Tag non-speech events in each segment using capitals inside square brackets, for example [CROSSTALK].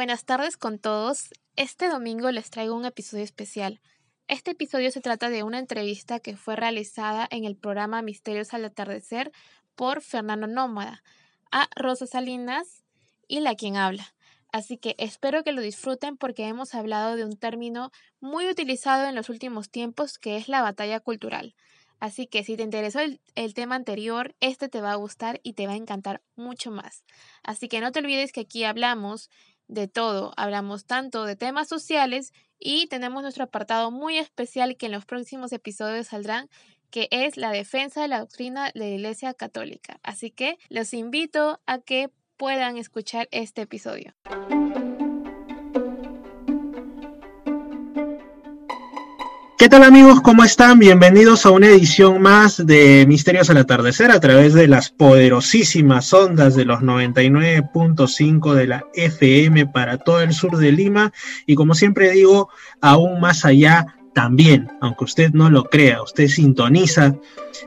Buenas tardes con todos. Este domingo les traigo un episodio especial. Este episodio se trata de una entrevista que fue realizada en el programa Misterios al Atardecer por Fernando Nómada a Rosa Salinas y la quien habla. Así que espero que lo disfruten porque hemos hablado de un término muy utilizado en los últimos tiempos que es la batalla cultural. Así que si te interesó el, el, tema anterior, este te va a gustar y te va a encantar mucho más. Así que no te olvides que aquí hablamos de todo. Hablamos tanto de temas sociales y tenemos nuestro apartado muy especial que en los próximos episodios saldrán, que es la defensa de la doctrina de la Iglesia Católica. Así que los invito a que puedan escuchar este episodio. ¿Qué tal amigos? ¿Cómo están? Bienvenidos a una edición más de Misterios al Atardecer a través de las poderosísimas ondas de los 99.5 de la FM para todo el sur de Lima y como siempre digo, aún más allá también, aunque usted no lo crea, usted sintoniza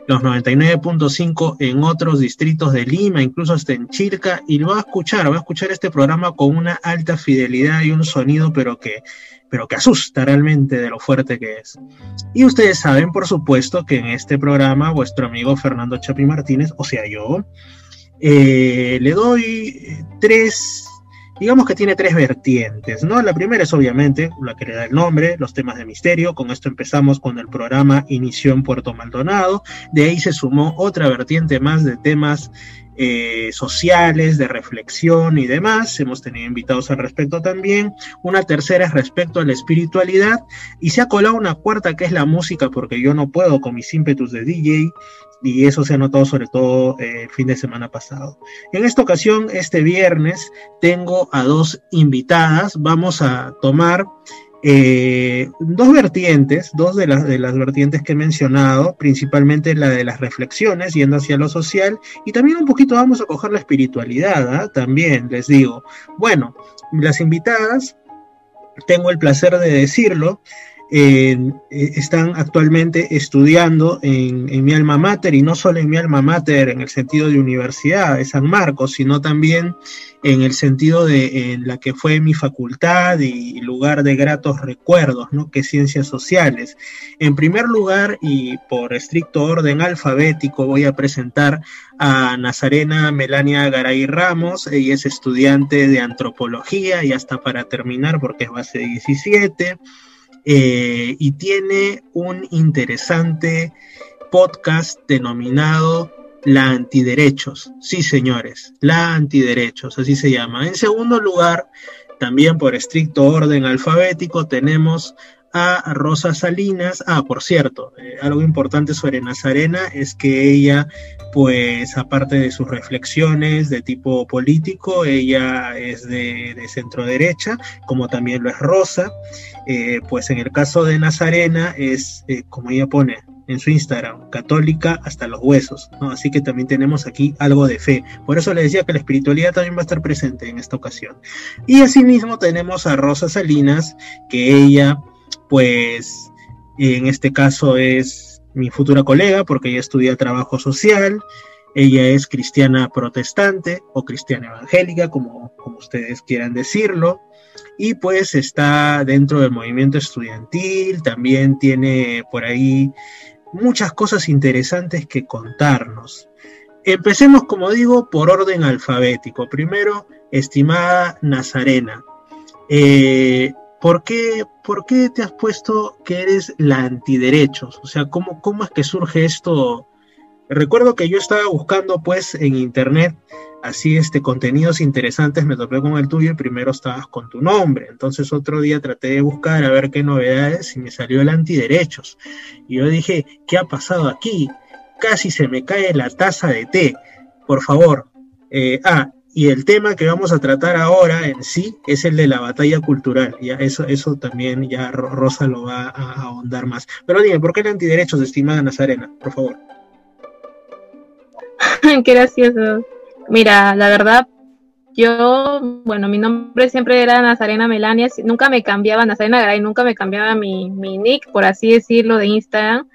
los 99.5 en otros distritos de Lima, incluso hasta en Chilca, y lo va a escuchar, va a escuchar este programa con una alta fidelidad y un sonido, pero que pero que asusta realmente de lo fuerte que es. Y ustedes saben, por supuesto, que en este programa vuestro amigo Fernando Chapi Martínez, o sea yo, eh, le doy tres, digamos que tiene tres vertientes, ¿no? La primera es obviamente la que le da el nombre, los temas de misterio, con esto empezamos cuando el programa inició en Puerto Maldonado, de ahí se sumó otra vertiente más de temas eh, sociales, de reflexión y demás. Hemos tenido invitados al respecto también. Una tercera es respecto a la espiritualidad. Y se ha colado una cuarta que es la música, porque yo no puedo con mis ímpetus de DJ. Y eso se ha notado sobre todo eh, el fin de semana pasado. En esta ocasión, este viernes, tengo a dos invitadas. Vamos a tomar eh, dos vertientes, dos de las, de las vertientes que he mencionado, principalmente la de las reflexiones, yendo hacia lo social, y también un poquito vamos a coger la espiritualidad, ¿ah? también les digo. Bueno, las invitadas, tengo el placer de decirlo, eh, están actualmente estudiando en, en, mi alma mater y no solo en mi alma mater en el sentido de universidad de San Marcos, sino también en el sentido de en la que fue mi facultad y lugar de gratos recuerdos, ¿no? Que ciencias sociales. En primer lugar, y por estricto orden alfabético, voy a presentar a Nazarena Melania Garay Ramos. Ella es estudiante de antropología y hasta para terminar, porque es base 17 eh, y tiene un interesante podcast denominado La Antiderechos. Sí, señores, La Antiderechos, así se llama. En segundo lugar, también por estricto orden alfabético, tenemos a Rosa Salinas. Ah, por cierto, eh, algo importante sobre Nazarena es que ella, pues aparte de sus reflexiones de tipo político, ella es de, centro derecha, como también lo es Rosa. Eh, pues en el caso de Nazarena es, eh, como ella pone en su Instagram, católica hasta los huesos, ¿no? Así que también tenemos aquí algo de fe. Por eso le decía que la espiritualidad también va a estar presente en esta ocasión. Y asimismo tenemos a Rosa Salinas, que ella pues en este caso es mi futura colega porque ella estudia trabajo social, ella es cristiana protestante o cristiana evangélica, como, como ustedes quieran decirlo, y pues está dentro del movimiento estudiantil, también tiene por ahí muchas cosas interesantes que contarnos. Empecemos, como digo, por orden alfabético. Primero, estimada Nazarena, eh, ¿Por qué, ¿Por qué te has puesto que eres la antiderechos? O sea, ¿cómo, ¿cómo es que surge esto? Recuerdo que yo estaba buscando pues en internet así este contenidos interesantes, me topé con el tuyo y primero estabas con tu nombre. Entonces otro día traté de buscar a ver qué novedades y me salió el antiderechos. Y yo dije, ¿qué ha pasado aquí? Casi se me cae la taza de té. Por favor. Eh, ah, y el tema que vamos a tratar ahora en sí es el de la batalla cultural. Ya eso, eso también ya Rosa lo va a ahondar más. Pero dime, ¿por qué el antiderechos, estimada Nazarena? Por favor. [LAUGHS] qué gracioso. Mira, la verdad, yo, bueno, mi nombre siempre era Nazarena Melania, nunca me cambiaba Nazarena Garay, nunca me cambiaba mi, mi nick, por así decirlo, de Instagram.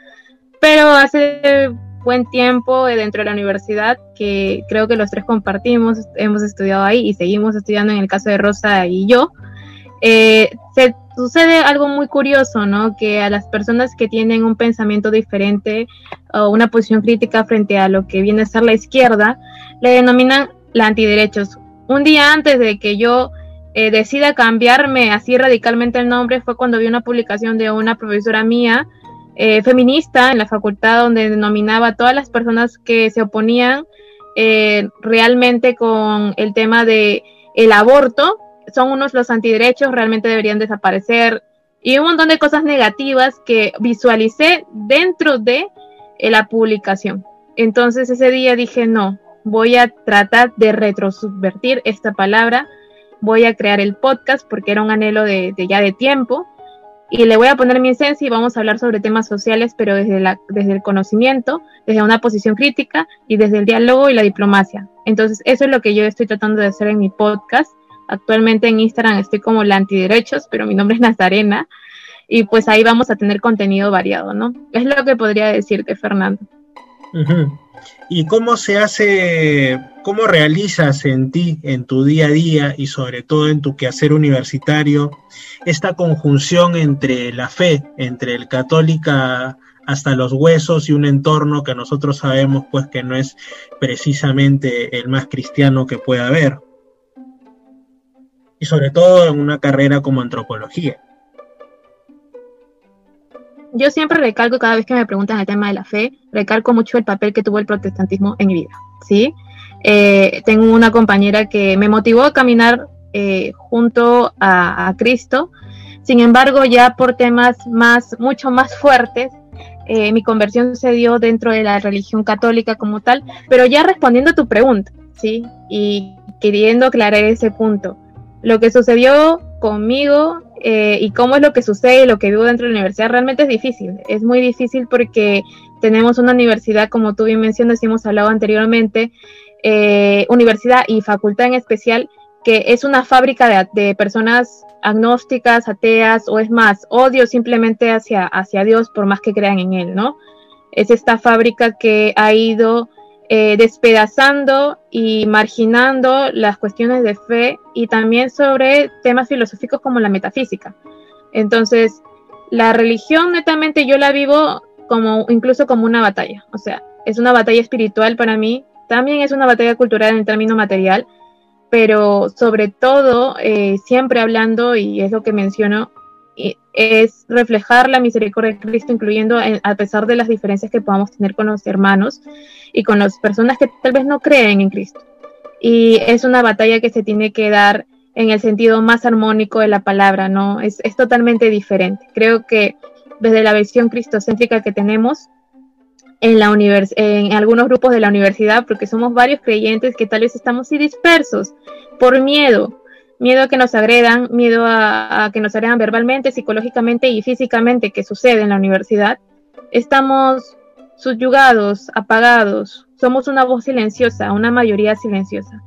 Pero hace buen tiempo dentro de la universidad que creo que los tres compartimos, hemos estudiado ahí y seguimos estudiando en el caso de Rosa y yo, eh, se sucede algo muy curioso, ¿no? Que a las personas que tienen un pensamiento diferente o una posición crítica frente a lo que viene a ser la izquierda, le denominan la antiderechos. Un día antes de que yo eh, decida cambiarme así radicalmente el nombre fue cuando vi una publicación de una profesora mía eh, feminista en la facultad donde denominaba a todas las personas que se oponían eh, realmente con el tema de el aborto. Son unos los antiderechos realmente deberían desaparecer. Y un montón de cosas negativas que visualicé dentro de la publicación. Entonces ese día dije no voy a tratar de retrosubvertir esta palabra voy a crear el podcast porque era un anhelo de, ya de tiempo y le voy a poner mi esencia y vamos a hablar sobre temas sociales, pero desde, la, desde el conocimiento, desde una posición crítica y desde el diálogo y la diplomacia. Entonces, eso es lo que yo estoy tratando de hacer en mi podcast. Actualmente en Instagram estoy como la antiderechos, pero mi nombre es Nazarena y pues ahí vamos a tener contenido variado, ¿no? Es lo que podría decirte, Fernando. ¿Y cómo se hace, cómo realizas en ti, en tu día a día y sobre todo en tu quehacer universitario, esta conjunción entre la fe, entre el católica hasta los huesos y un entorno que nosotros sabemos pues que no es precisamente el más cristiano que pueda haber? Y sobre todo en una carrera como antropología yo siempre recalco cada vez que me preguntan el tema de la fe, recalco mucho el papel que tuvo el protestantismo en mi vida, ¿sí? Eh, tengo una compañera que me motivó a caminar eh, junto a, Cristo, sin embargo, ya por temas más, mucho más fuertes, eh, mi conversión se dio dentro de la religión católica como tal, pero ya respondiendo a tu pregunta, ¿sí? Y queriendo aclarar ese punto. Lo que sucedió conmigo eh, y cómo es lo que sucede y lo que vivo dentro de la universidad realmente es difícil. Es muy difícil porque tenemos una universidad, como tú bien mencionas y hemos hablado anteriormente, eh, universidad y facultad en especial, que es una fábrica de, personas agnósticas, ateas o es más, odio simplemente hacia, hacia Dios por más que crean en Él, ¿no? Es esta fábrica que ha ido eh, despedazando y marginando las cuestiones de fe y también sobre temas filosóficos como la metafísica. Entonces, la religión netamente yo la vivo como incluso como una batalla, o sea, es una batalla espiritual para mí, también es una batalla cultural en el término material, pero sobre todo, eh, siempre hablando, y es lo que menciono, es reflejar la misericordia de Cristo, incluyendo a pesar de las diferencias que podamos tener con los hermanos y con las personas que tal vez no creen en Cristo. Y es una batalla que se tiene que dar en el sentido más armónico de la palabra, ¿no? Es, es totalmente diferente. Creo que desde la visión cristocéntrica que tenemos en, la en algunos grupos de la universidad, porque somos varios creyentes que tal vez estamos dispersos por miedo, miedo a que nos agredan, miedo a, que nos agredan verbalmente, psicológicamente y físicamente, que sucede en la universidad, estamos subyugados, apagados, somos una voz silenciosa, una mayoría silenciosa,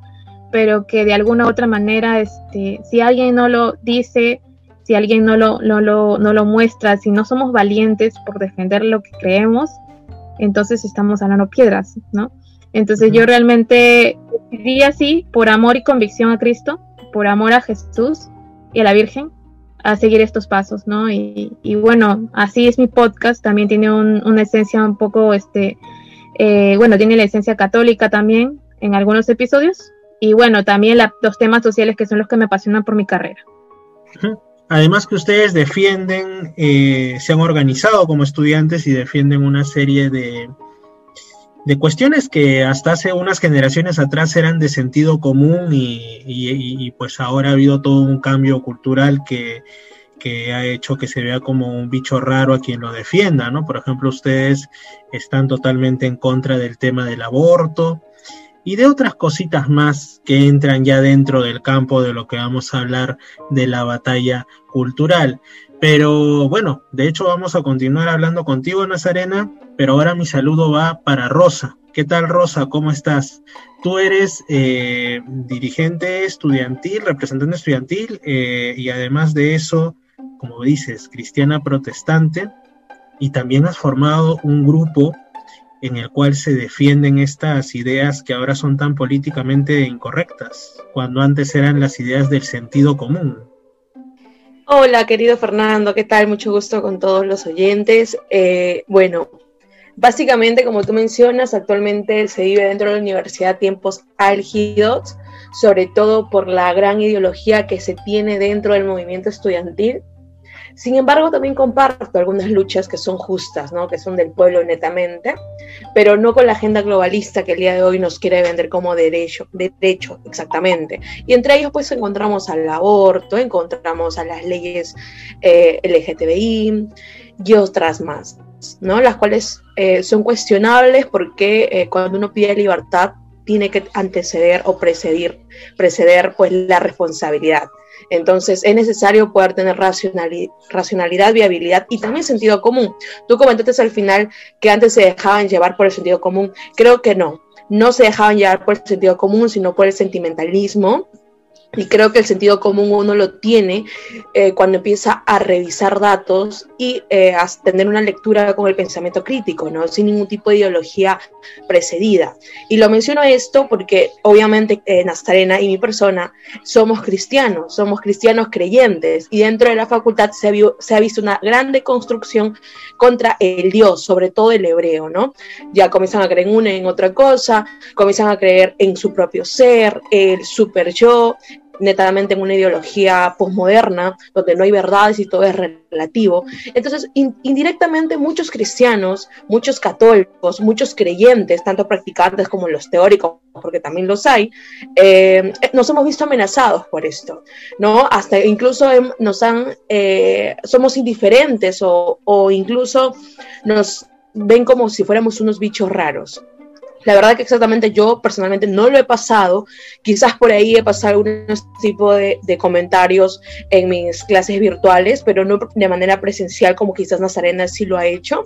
pero que de alguna u otra manera, este, si alguien no lo dice, si alguien no lo, no, lo, no lo muestra, si no somos valientes por defender lo que creemos, entonces estamos hablando piedras, ¿no? Entonces yo realmente decidí así, por amor y convicción a Cristo, por amor a Jesús y a la Virgen, a seguir estos pasos, ¿no? Y, bueno, así es mi podcast, también tiene una esencia un poco, este, eh, bueno, tiene la esencia católica también en algunos episodios, y bueno, también los temas sociales que son los que me apasionan por mi carrera. Además que ustedes defienden, eh, se han organizado como estudiantes y defienden una serie de, de cuestiones que hasta hace unas generaciones atrás eran de sentido común y, pues ahora ha habido todo un cambio cultural que, que, ha hecho que se vea como un bicho raro a quien lo defienda, ¿no? Por ejemplo, ustedes están totalmente en contra del tema del aborto y de otras cositas más que entran ya dentro del campo de lo que vamos a hablar de la batalla cultural. Pero bueno, de hecho vamos a continuar hablando contigo, Nazarena, pero ahora mi saludo va para Rosa. ¿Qué tal, Rosa? ¿Cómo estás? Tú eres eh, dirigente estudiantil, representante estudiantil, eh, y además de eso, como dices, cristiana protestante, y también has formado un grupo en el cual se defienden estas ideas que ahora son tan políticamente incorrectas, cuando antes eran las ideas del sentido común. Hola, querido Fernando, ¿qué tal? Mucho gusto con todos los oyentes. Eh, bueno, básicamente, como tú mencionas, actualmente se vive dentro de la universidad tiempos álgidos, sobre todo por la gran ideología que se tiene dentro del movimiento estudiantil sin embargo, también comparto algunas luchas que son justas, ¿no? que son del pueblo netamente, pero no con la agenda globalista que el día de hoy nos quiere vender como derecho, exactamente. Y entre ellos pues encontramos al aborto, encontramos a las leyes eh, LGTBI y otras más, ¿no? las cuales eh, son cuestionables porque eh, cuando uno pide libertad tiene que anteceder o preceder, preceder pues la responsabilidad. Entonces es necesario poder tener racionalidad, viabilidad y también sentido común. Tú comentaste al final que antes se dejaban llevar por el sentido común. Creo que no. No se dejaban llevar por el sentido común, sino por el sentimentalismo y creo que el sentido común uno lo tiene eh, cuando empieza a revisar datos y eh, a tener una lectura con el pensamiento crítico, ¿no? Sin ningún tipo de ideología precedida. Y lo menciono esto porque obviamente eh, Nazarena y mi persona somos cristianos, somos cristianos creyentes y dentro de la facultad se ha, se ha visto una gran deconstrucción contra el Dios, sobre todo el hebreo, ¿no? Ya comienzan a creer en una, en otra cosa, comienzan a creer en su propio ser, el super yo, netamente en una ideología posmoderna, donde no hay verdades y todo es relativo. Entonces, indirectamente muchos cristianos, muchos católicos, muchos creyentes, tanto practicantes como los teóricos, porque también los hay, eh, nos hemos visto amenazados por esto, ¿no? Hasta incluso nos han, eh, somos indiferentes o, o incluso nos ven como si fuéramos unos bichos raros. La verdad que exactamente yo personalmente no lo he pasado. Quizás por ahí he pasado algún tipo de, comentarios en mis clases virtuales, pero no de manera presencial como quizás Nazarena sí lo ha hecho.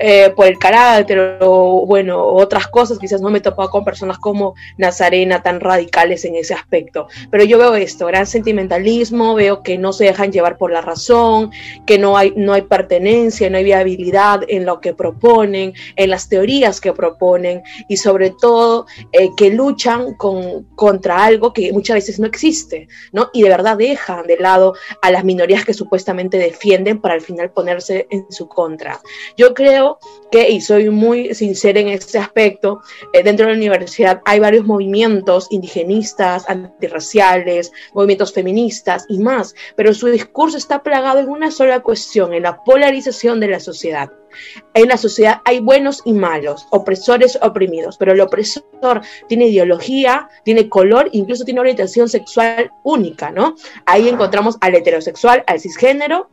Eh, por el carácter o bueno, otras cosas, quizás no me he topado con personas como Nazarena tan radicales en ese aspecto, pero yo veo esto, gran sentimentalismo, veo que no se dejan llevar por la razón, que no hay, no hay pertenencia, no hay viabilidad en lo que proponen, en las teorías que proponen y sobre todo eh, que luchan con, contra algo que muchas veces no existe, ¿no? Y de verdad dejan de lado a las minorías que supuestamente defienden para al final ponerse en su contra. Yo creo que, y soy muy sincera en este aspecto, eh, dentro de la universidad hay varios movimientos indigenistas, antirraciales, movimientos feministas y más, pero su discurso está plagado en una sola cuestión, en la polarización de la sociedad. En la sociedad hay buenos y malos, opresores, oprimidos, pero el opresor tiene ideología, tiene color, incluso tiene orientación sexual única, ¿no? Ahí encontramos al heterosexual, al cisgénero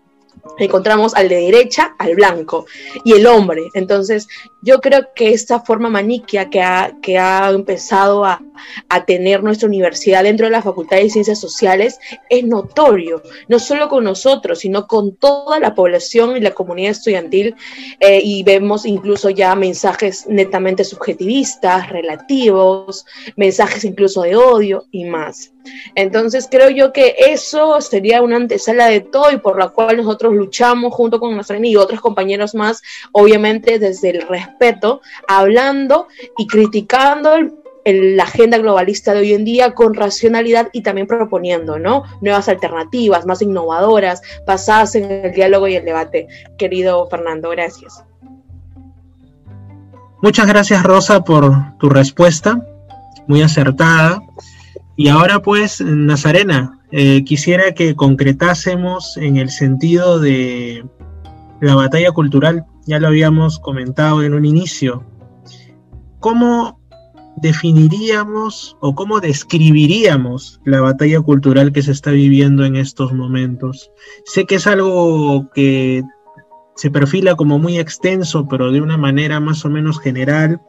encontramos al de derecha, al blanco, y el hombre. Entonces, yo creo que esta forma maniquia que ha, que ha empezado a, a, tener nuestra universidad dentro de la Facultad de Ciencias Sociales es notorio, no solo con nosotros, sino con toda la población y la comunidad estudiantil, eh, y vemos incluso ya mensajes netamente subjetivistas, relativos, mensajes incluso de odio y más. Entonces creo yo que eso sería una antesala de todo y por la cual nosotros luchamos junto con nuestra y otros compañeros más, obviamente desde el respeto, hablando y criticando la agenda globalista de hoy en día con racionalidad y también proponiendo ¿no? nuevas alternativas, más innovadoras, basadas en el diálogo y el debate. Querido Fernando, gracias. Muchas gracias Rosa por tu respuesta, muy acertada. Y ahora pues, Nazarena, eh, quisiera que concretásemos en el sentido de la batalla cultural, ya lo habíamos comentado en un inicio. ¿Cómo definiríamos o cómo describiríamos la batalla cultural que se está viviendo en estos momentos? Sé que es algo que se perfila como muy extenso, pero de una manera más o menos general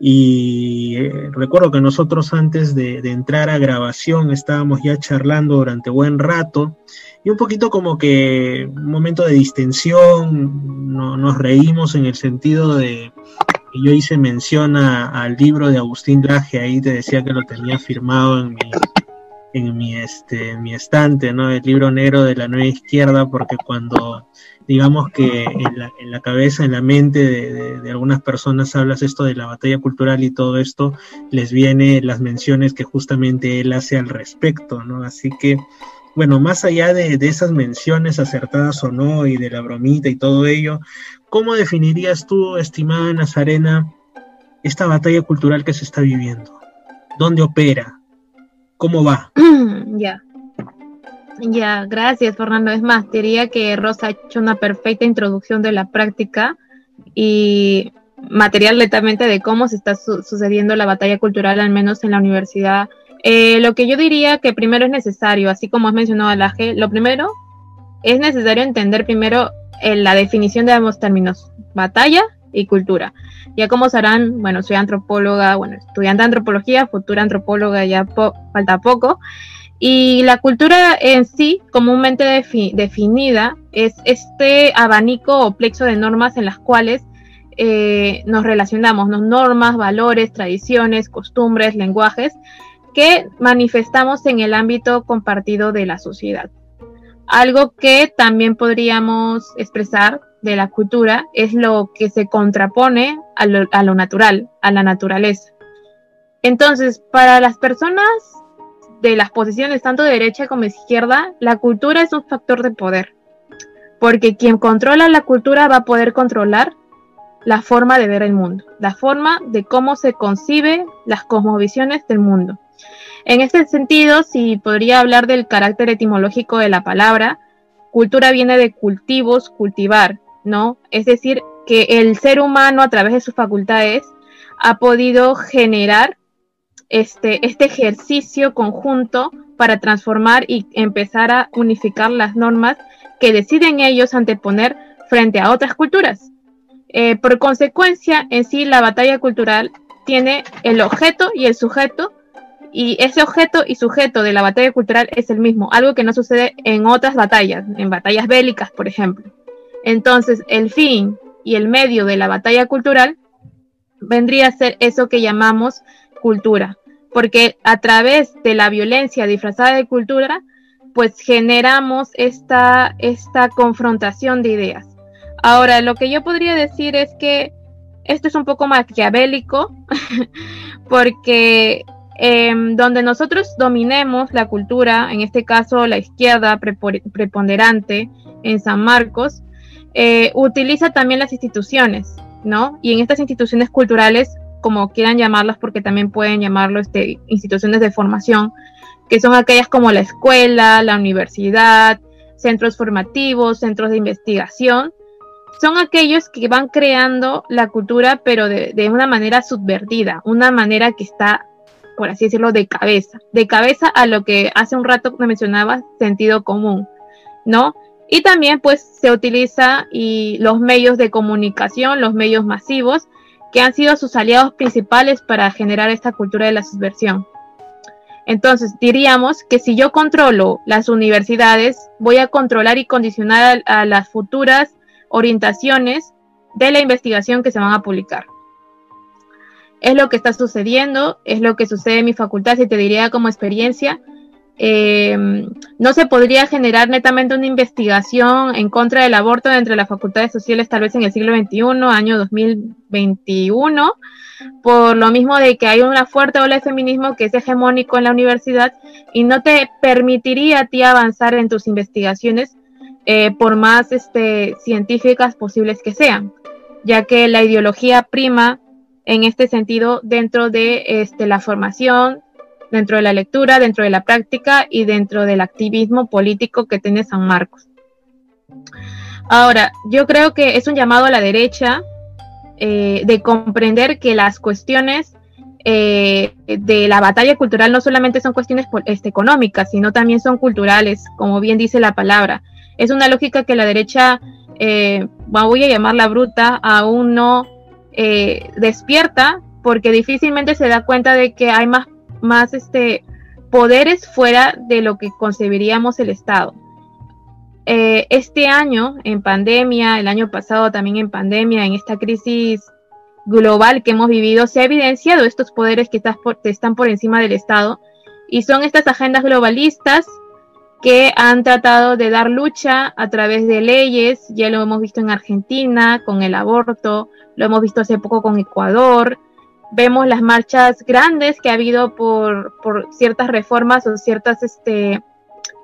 y eh, recuerdo que nosotros antes de, entrar a grabación estábamos ya charlando durante buen rato y un poquito como que un momento de distensión, no, nos reímos en el sentido de que yo hice mención al libro de Agustín Draje, ahí te decía que lo tenía firmado en mi, en mi, este, mi estante, ¿no? El libro negro de la nueva izquierda, porque cuando digamos que en la, en la cabeza, en la mente de, de, algunas personas hablas esto de la batalla cultural y todo esto, les viene las menciones que justamente él hace al respecto, ¿no? Así que, bueno, más allá de, de esas menciones acertadas o no y de la bromita y todo ello, ¿cómo definirías tú, estimada Nazarena, esta batalla cultural que se está viviendo? ¿Dónde opera? ¿Cómo va? [CLEARS THROAT] Ya. Ya, gracias Fernando. Es más, diría que Rosa ha hecho una perfecta introducción de la práctica y material netamente de cómo se está su sucediendo la batalla cultural, al menos en la universidad. Eh, lo que yo diría que primero es necesario, así como has mencionado Alaje, lo primero es necesario entender primero eh, la definición de ambos términos, batalla y cultura. Ya como sabrán, bueno, soy antropóloga, bueno, estudiante de antropología, futura antropóloga, ya falta poco. Y la cultura en sí, comúnmente defi definida, es este abanico o plexo de normas en las cuales eh, nos relacionamos, ¿no? normas, valores, tradiciones, costumbres, lenguajes, que manifestamos en el ámbito compartido de la sociedad. Algo que también podríamos expresar de la cultura es lo que se contrapone a lo, a lo natural, a la naturaleza. Entonces, para las personas de las posiciones tanto de derecha como de izquierda, la cultura es un factor de poder, porque quien controla la cultura va a poder controlar la forma de ver el mundo, la forma de cómo se concibe las cosmovisiones del mundo. En este sentido, si podría hablar del carácter etimológico de la palabra, cultura viene de cultivos, cultivar, ¿no? Es decir, que el ser humano a través de sus facultades ha podido generar este, este ejercicio conjunto para transformar y empezar a unificar las normas que deciden ellos anteponer frente a otras culturas. Eh, por consecuencia, en sí, la batalla cultural tiene el objeto y el sujeto, y ese objeto y sujeto de la batalla cultural es el mismo, algo que no sucede en otras batallas, en batallas bélicas, por ejemplo. Entonces, el fin y el medio de la batalla cultural vendría a ser eso que llamamos cultura, porque a través de la violencia disfrazada de cultura, pues generamos esta, esta confrontación de ideas. Ahora, lo que yo podría decir es que esto es un poco maquiavélico, [LAUGHS] porque eh, donde nosotros dominemos la cultura, en este caso la izquierda preponderante en San Marcos, eh, utiliza también las instituciones, ¿no? Y en estas instituciones culturales como quieran llamarlas, porque también pueden llamarlo este, instituciones de formación, que son aquellas como la escuela, la universidad, centros formativos, centros de investigación, son aquellos que van creando la cultura, pero de, de, una manera subvertida, una manera que está, por así decirlo, de cabeza, de cabeza a lo que hace un rato me mencionaba, sentido común, ¿no? Y también pues se utiliza y los medios de comunicación, los medios masivos, que han sido sus aliados principales para generar esta cultura de la subversión. Entonces, diríamos que si yo controlo las universidades, voy a controlar y condicionar a, las futuras orientaciones de la investigación que se van a publicar. Es lo que está sucediendo, es lo que sucede en mi facultad, si te diría como experiencia, eh, no se podría generar netamente una investigación en contra del aborto entre las facultades sociales tal vez en el siglo XXI, año 2021, por lo mismo de que hay una fuerte ola de feminismo que es hegemónico en la universidad y no te permitiría ti avanzar en tus investigaciones eh, por más este, científicas posibles que sean, ya que la ideología prima en este sentido dentro de este, la formación dentro de la lectura, dentro de la práctica y dentro del activismo político que tiene San Marcos. Ahora, yo creo que es un llamado a la derecha eh, de comprender que las cuestiones eh, de la batalla cultural no solamente son cuestiones este, económicas, sino también son culturales, como bien dice la palabra. Es una lógica que la derecha, eh, voy a llamarla bruta, aún no eh, despierta porque difícilmente se da cuenta de que hay más más este, poderes fuera de lo que concebiríamos el Estado. Eh, este año, en pandemia, el año pasado también en pandemia, en esta crisis global que hemos vivido, se ha evidenciado estos poderes que están por, están por encima del Estado Y son estas agendas globalistas que han tratado de dar lucha a través de leyes, ya lo hemos visto en Argentina con el aborto, lo hemos visto hace poco con Ecuador, vemos las marchas grandes que ha habido por, ciertas reformas o ciertos este,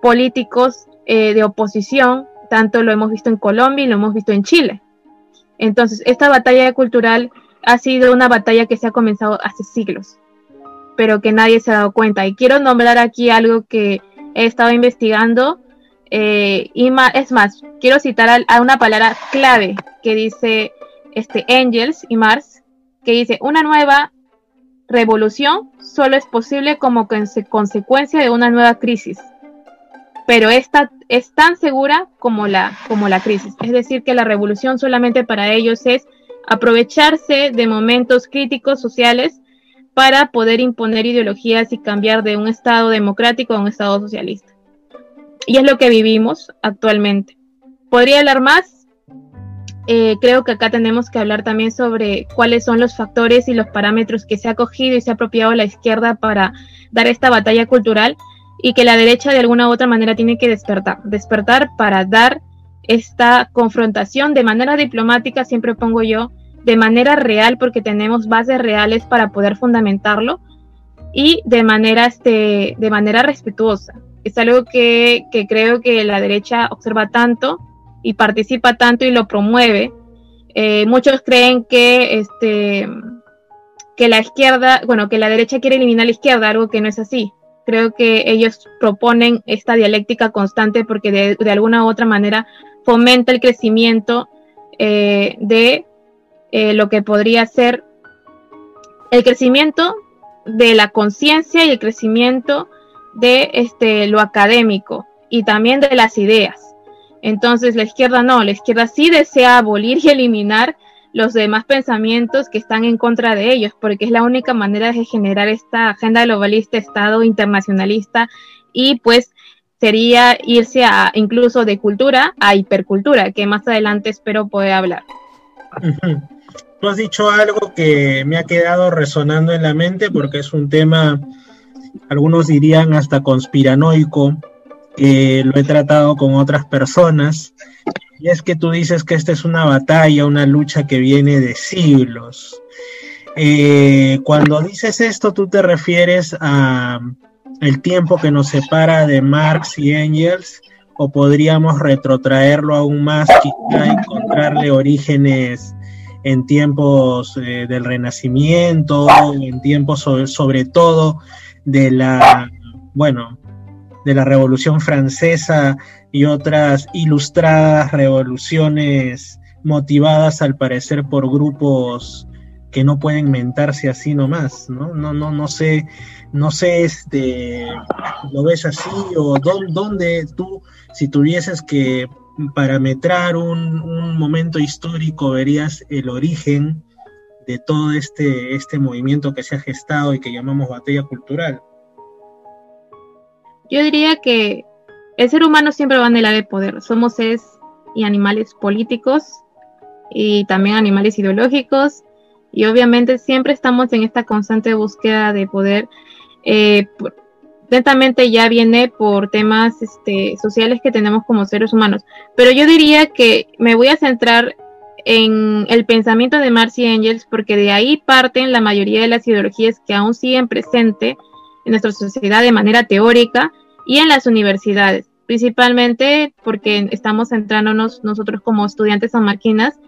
políticos eh, de oposición, tanto lo hemos visto en Colombia y lo hemos visto en Chile. Entonces, esta batalla cultural ha sido una batalla que se ha comenzado hace siglos, pero que nadie se ha dado cuenta. Y quiero nombrar aquí algo que he estado investigando. Eh, y es más, quiero citar a, una palabra clave que dice este Angels y Mars, que dice, una nueva revolución solo es posible como consecuencia de una nueva crisis, pero esta es tan segura como la, como la crisis. Es decir, que la revolución solamente para ellos es aprovecharse de momentos críticos sociales para poder imponer ideologías y cambiar de un Estado democrático a un Estado socialista. Y es lo que vivimos actualmente. ¿Podría hablar más? Eh, creo que acá tenemos que hablar también sobre cuáles son los factores y los parámetros que se ha cogido y se ha apropiado la izquierda para dar esta batalla cultural y que la derecha de alguna u otra manera tiene que despertar, despertar para dar esta confrontación de manera diplomática, siempre pongo yo, de manera real porque tenemos bases reales para poder fundamentarlo y de manera, este, de manera respetuosa. Es algo que, creo que la derecha observa tanto y participa tanto y lo promueve. Eh, muchos creen que, este, que la izquierda, bueno, que la derecha quiere eliminar la izquierda, algo que no es así. Creo que ellos proponen esta dialéctica constante porque de, alguna u otra manera fomenta el crecimiento eh, de eh, lo que podría ser el crecimiento de la conciencia y el crecimiento de este, lo académico y también de las ideas. Entonces la izquierda no, la izquierda sí desea abolir y eliminar los demás pensamientos que están en contra de ellos, porque es la única manera de generar esta agenda globalista, Estado internacionalista, y pues sería irse a incluso de cultura a hipercultura, que más adelante espero poder hablar. Tú has dicho algo que me ha quedado resonando en la mente porque es un tema, algunos dirían hasta conspiranoico, lo he tratado con otras personas, y es que tú dices que esta es una batalla, una lucha que viene de siglos. Eh, cuando dices esto, tú te refieres a el tiempo que nos separa de Marx y Engels, o podríamos retrotraerlo aún más, quizá encontrarle orígenes en tiempos eh, del Renacimiento, en tiempos sobre, todo de la, bueno, de la Revolución Francesa y otras ilustradas revoluciones motivadas al parecer por grupos que no pueden mentarse así nomás, ¿no? No, no, no sé, no sé, este, lo ves así o dónde, tú, si tuvieses que parametrar un, un momento histórico, verías el origen de todo este, este movimiento que se ha gestado y que llamamos batalla cultural? Yo diría que el ser humano siempre va a anhelar el poder. Somos seres y animales políticos y también animales ideológicos y obviamente siempre estamos en esta constante búsqueda de poder. Eh, netamente ya viene por temas este, sociales que tenemos como seres humanos. Pero yo diría que me voy a centrar en el pensamiento de Marx y Engels porque de ahí parten la mayoría de las ideologías que aún siguen presentes en nuestra sociedad de manera teórica y en las universidades, principalmente porque estamos centrándonos nosotros como estudiantes sanmarquinas,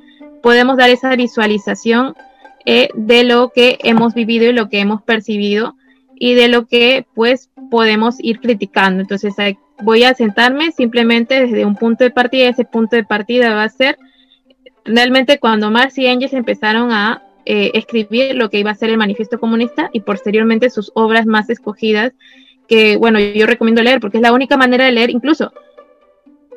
podemos dar esa visualización eh, de lo que hemos vivido y lo que hemos percibido y de lo que pues podemos ir criticando. Entonces voy a sentarme simplemente desde un punto de partida. Ese punto de partida va a ser realmente cuando Marx y Engels empezaron a eh, escribir lo que iba a ser el manifiesto comunista y posteriormente sus obras más escogidas que bueno yo recomiendo leer porque es la única manera de leer incluso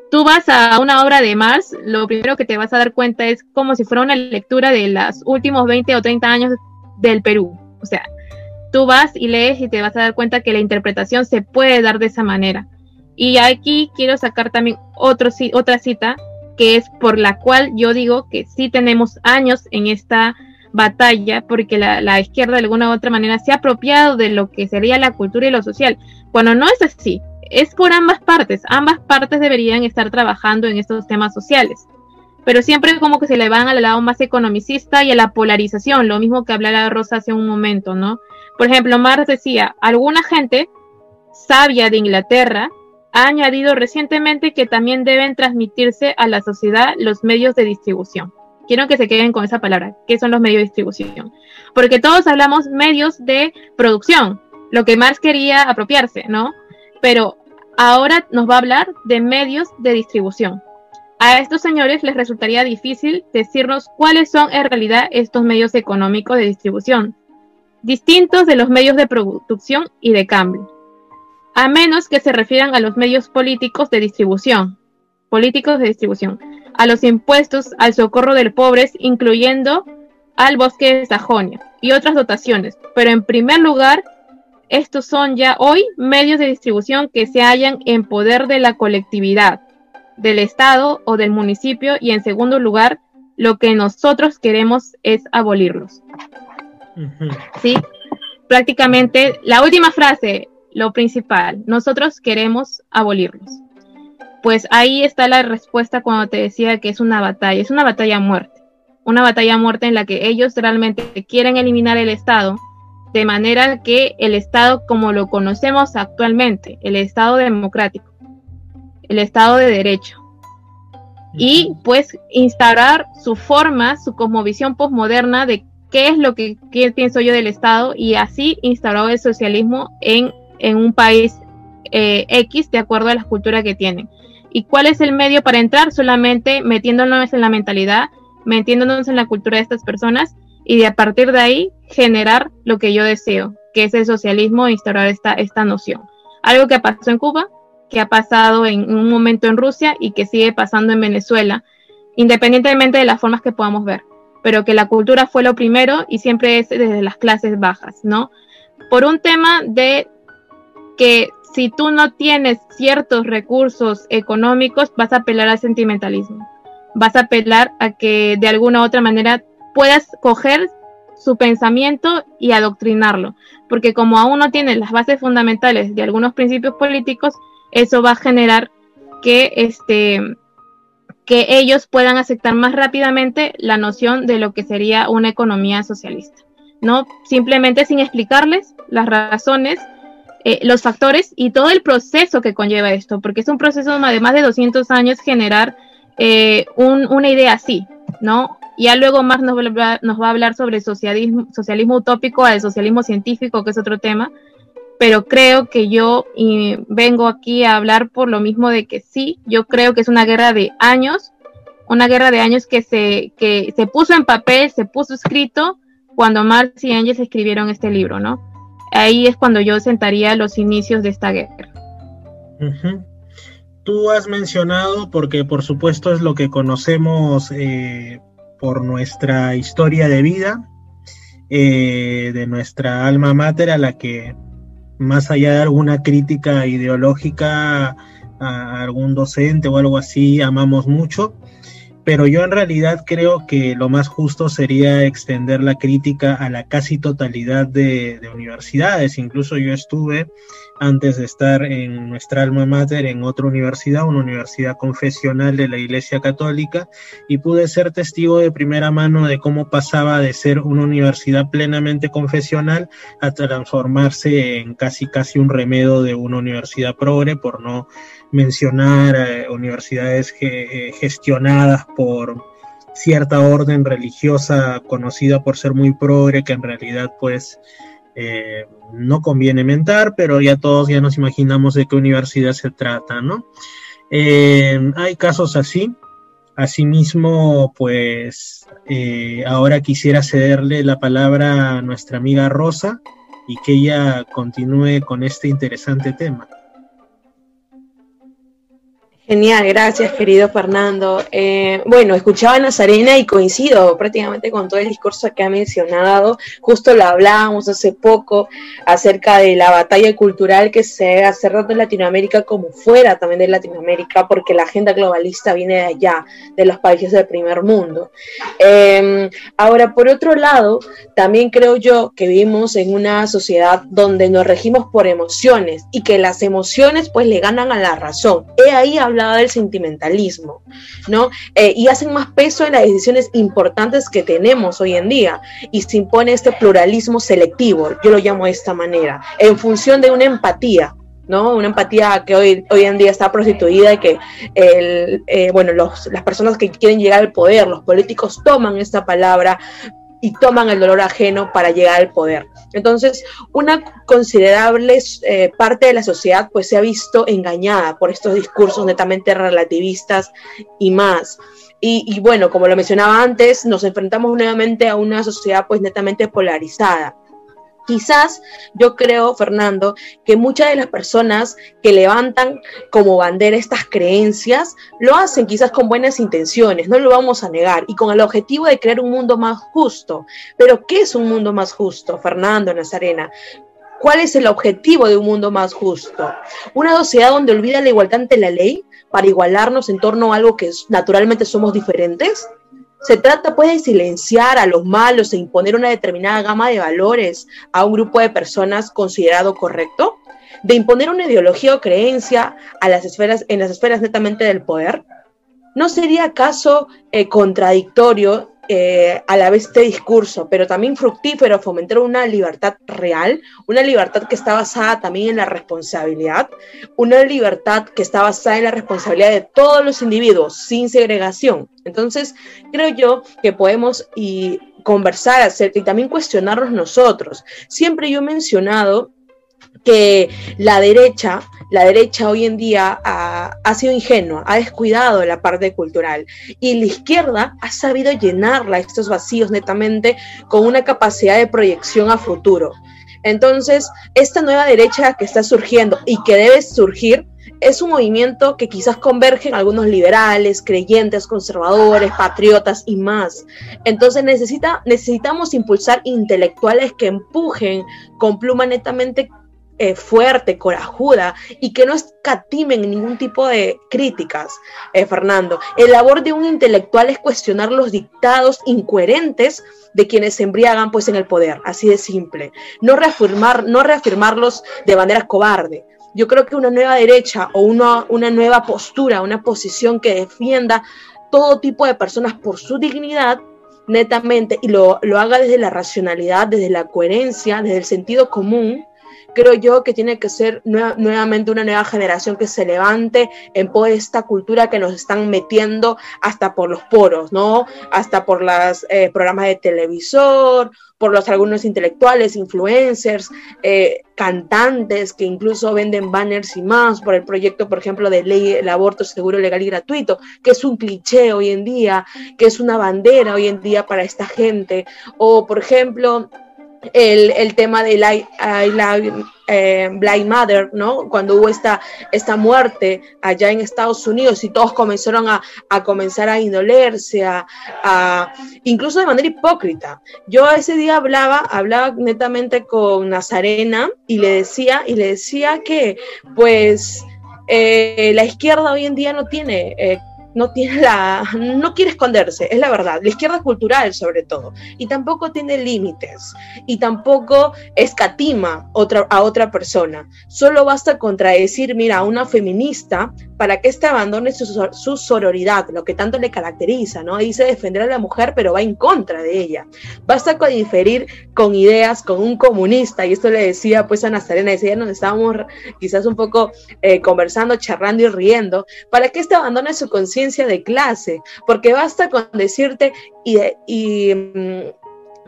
tú vas a una obra de Marx, lo primero que te vas a dar cuenta es como si fuera una lectura de los últimos 20 o 30 años del Perú. O sea, tú vas y lees y te vas a dar cuenta que la interpretación se puede dar de esa manera. Y aquí quiero sacar también otro, otra cita que es por la cual yo digo que sí tenemos años en esta batalla porque la, izquierda de alguna u otra manera se ha apropiado de lo que sería la cultura y lo social, cuando no es así, es por ambas partes, ambas partes deberían estar trabajando en estos temas sociales, pero siempre como que se le van al lado más economicista y a la polarización, lo mismo que hablaba Rosa hace un momento, ¿no? Por ejemplo, Marx decía, alguna gente sabia de Inglaterra ha añadido recientemente que también deben transmitirse a la sociedad los medios de distribución. Quiero que se queden con esa palabra. ¿Qué son los medios de distribución? Porque todos hablamos medios de producción, lo que Marx quería apropiarse, ¿no? Pero ahora nos va a hablar de medios de distribución. A estos señores les resultaría difícil decirnos cuáles son en realidad estos medios económicos de distribución, distintos de los medios de producción y de cambio a menos que se refieran a los medios políticos de distribución, políticos de distribución, a los impuestos al socorro de pobres, incluyendo al bosque de Sajonia y otras dotaciones. Pero en primer lugar, estos son ya hoy medios de distribución que se hallan en poder de la colectividad, del Estado o del municipio y en segundo lugar, lo que nosotros queremos es abolirlos. ¿Sí? Prácticamente la última frase, lo principal, nosotros queremos abolirlos. Pues ahí está la respuesta cuando te decía que es una batalla, es una batalla a muerte, una batalla a muerte en la que ellos realmente quieren eliminar el Estado, de manera que el Estado como lo conocemos actualmente, el Estado democrático, el Estado de derecho, y pues instaurar su forma, su cosmovisión postmoderna de qué es lo que, pienso yo del Estado y así instauró el socialismo en en un país eh, X de acuerdo a la cultura que tienen. ¿Y cuál es el medio para entrar? Solamente metiéndonos en la mentalidad, metiéndonos en la cultura de estas personas y de a partir de ahí generar lo que yo deseo, que es el socialismo e instaurar esta, esta noción. Algo que pasó en Cuba, que ha pasado en un momento en Rusia y que sigue pasando en Venezuela, independientemente de las formas que podamos ver, pero que la cultura fue lo primero y siempre es desde las clases bajas, ¿no? Por un tema de que si tú no tienes ciertos recursos económicos, vas a apelar al sentimentalismo. Vas a apelar a que de alguna u otra manera puedas coger su pensamiento y adoctrinarlo. Porque como aún no tienes las bases fundamentales de algunos principios políticos, eso va a generar que, este, que ellos puedan aceptar más rápidamente la noción de lo que sería una economía socialista. ¿no? Simplemente sin explicarles las razones eh, los factores y todo el proceso que conlleva esto, porque es un proceso de más de 200 años generar eh, una idea así, ¿no? Ya luego más nos, nos va a hablar sobre socialismo, socialismo utópico al socialismo científico, que es otro tema, pero creo que yo vengo aquí a hablar por lo mismo de que sí, yo creo que es una guerra de años, una guerra de años que se, que se puso en papel, se puso escrito cuando Marx y Engels escribieron este libro, ¿no? Ahí es cuando yo sentaría los inicios de esta guerra. Tú has mencionado, porque por supuesto es lo que conocemos eh, por nuestra historia de vida, eh, de nuestra alma mater, a la que más allá de alguna crítica ideológica a algún docente o algo así, amamos mucho pero yo en realidad creo que lo más justo sería extender la crítica a la casi totalidad de, universidades. Incluso yo estuve, antes de estar en nuestra alma mater, en otra universidad, una universidad confesional de la Iglesia Católica, y pude ser testigo de primera mano de cómo pasaba de ser una universidad plenamente confesional a transformarse en casi casi un remedo de una universidad progre, por no mencionar eh, universidades eh, gestionadas por cierta orden religiosa conocida por ser muy progre, que en realidad pues eh, no conviene mentar, pero ya todos ya nos imaginamos de qué universidad se trata, ¿no? hay casos así. Asimismo, pues ahora quisiera cederle la palabra a nuestra amiga Rosa y que ella continúe con este interesante tema. Genial, gracias querido Fernando. Eh, bueno, escuchaba a Nazarena y coincido prácticamente con todo el discurso que ha mencionado. Justo lo hablábamos hace poco acerca de la batalla cultural que se hace rato en Latinoamérica como fuera también de Latinoamérica, porque la agenda globalista viene de allá, de los países del primer mundo. Em, ahora, por otro lado, también creo yo que vivimos en una sociedad donde nos regimos por emociones y que las emociones pues le ganan a la razón. He ahí del sentimentalismo, ¿no? Eh, y hacen más peso en las decisiones importantes que tenemos hoy en día y se impone este pluralismo selectivo, yo lo llamo de esta manera, en función de una empatía, ¿no? Una empatía que hoy, hoy en día está prostituida y que el, eh, bueno, los, las personas que quieren llegar al poder, los políticos toman esta palabra y toman el dolor ajeno para llegar al poder. Entonces, una considerable eh, parte de la sociedad pues se ha visto engañada por estos discursos netamente relativistas y más. Y, y, bueno, como lo mencionaba antes, nos enfrentamos nuevamente a una sociedad pues netamente polarizada. Quizás yo creo, Fernando, que muchas de las personas que levantan como bandera estas creencias lo hacen quizás con buenas intenciones, no lo vamos a negar, y con el objetivo de crear un mundo más justo. Pero ¿qué es un mundo más justo, Fernando Nazarena? ¿Cuál es el objetivo de un mundo más justo? ¿Una sociedad donde olvida la igualdad ante la ley para igualarnos en torno a algo que naturalmente somos diferentes? Se trata pues de silenciar a los malos e imponer una determinada gama de valores a un grupo de personas considerado correcto, de imponer una ideología o creencia a las esferas, en las esferas netamente del poder. ¿No sería acaso eh, contradictorio eh, a la vez este discurso, pero también fructífero, fomentar una libertad real, una libertad que está basada también en la responsabilidad, una libertad que está basada en la responsabilidad de todos los individuos, sin segregación. Entonces, creo yo que podemos y conversar acerca y también cuestionarnos nosotros. Siempre yo he mencionado que la derecha, la derecha hoy en día ha, sido ingenua, ha descuidado la parte cultural y la izquierda ha sabido llenarla, estos vacíos netamente, con una capacidad de proyección a futuro. Entonces, esta nueva derecha que está surgiendo y que debe surgir es un movimiento que quizás convergen algunos liberales, creyentes, conservadores, patriotas y más. Entonces necesita, necesitamos impulsar intelectuales que empujen con pluma netamente eh, fuerte, corajuda y que no escatimen ningún tipo de críticas, eh, Fernando. El labor de un intelectual es cuestionar los dictados incoherentes de quienes se embriagan pues en el poder, así de simple. No reafirmar, no reafirmarlos de manera cobarde. Yo creo que una nueva derecha o una, una nueva postura, una posición que defienda todo tipo de personas por su dignidad, netamente, y lo, lo haga desde la racionalidad, desde la coherencia, desde el sentido común, creo yo que tiene que ser nuevamente una nueva generación que se levante en de esta cultura que nos están metiendo hasta por los poros, ¿no? Hasta por los eh, programas de televisor, por los algunos intelectuales, influencers, eh, cantantes que incluso venden banners y más por el proyecto, por ejemplo, de ley el aborto seguro, legal y gratuito, que es un cliché hoy en día, que es una bandera hoy en día para esta gente, o por ejemplo, el, el tema de la, eh, Blind Mother, ¿no? Cuando hubo esta, esta muerte allá en Estados Unidos y todos comenzaron a, a comenzar a indolerse, a, a, incluso de manera hipócrita. Yo ese día hablaba, hablaba netamente con Nazarena y le decía, y le decía que, pues, eh, la izquierda hoy en día no tiene eh, no tiene la, no quiere esconderse, es la verdad. La izquierda cultural, sobre todo, y tampoco tiene límites, y tampoco escatima otra, a otra persona. Solo basta contradecir, mira, a una feminista para que éste abandone su, su, sororidad, lo que tanto le caracteriza, ¿no? Dice defender a la mujer, pero va en contra de ella. Basta con diferir con ideas con un comunista, y esto le decía pues a Nazarena, decía, nos estábamos quizás un poco eh, conversando, charlando y riendo, para que éste abandone su conciencia de clase, porque basta con decirte y, y mm,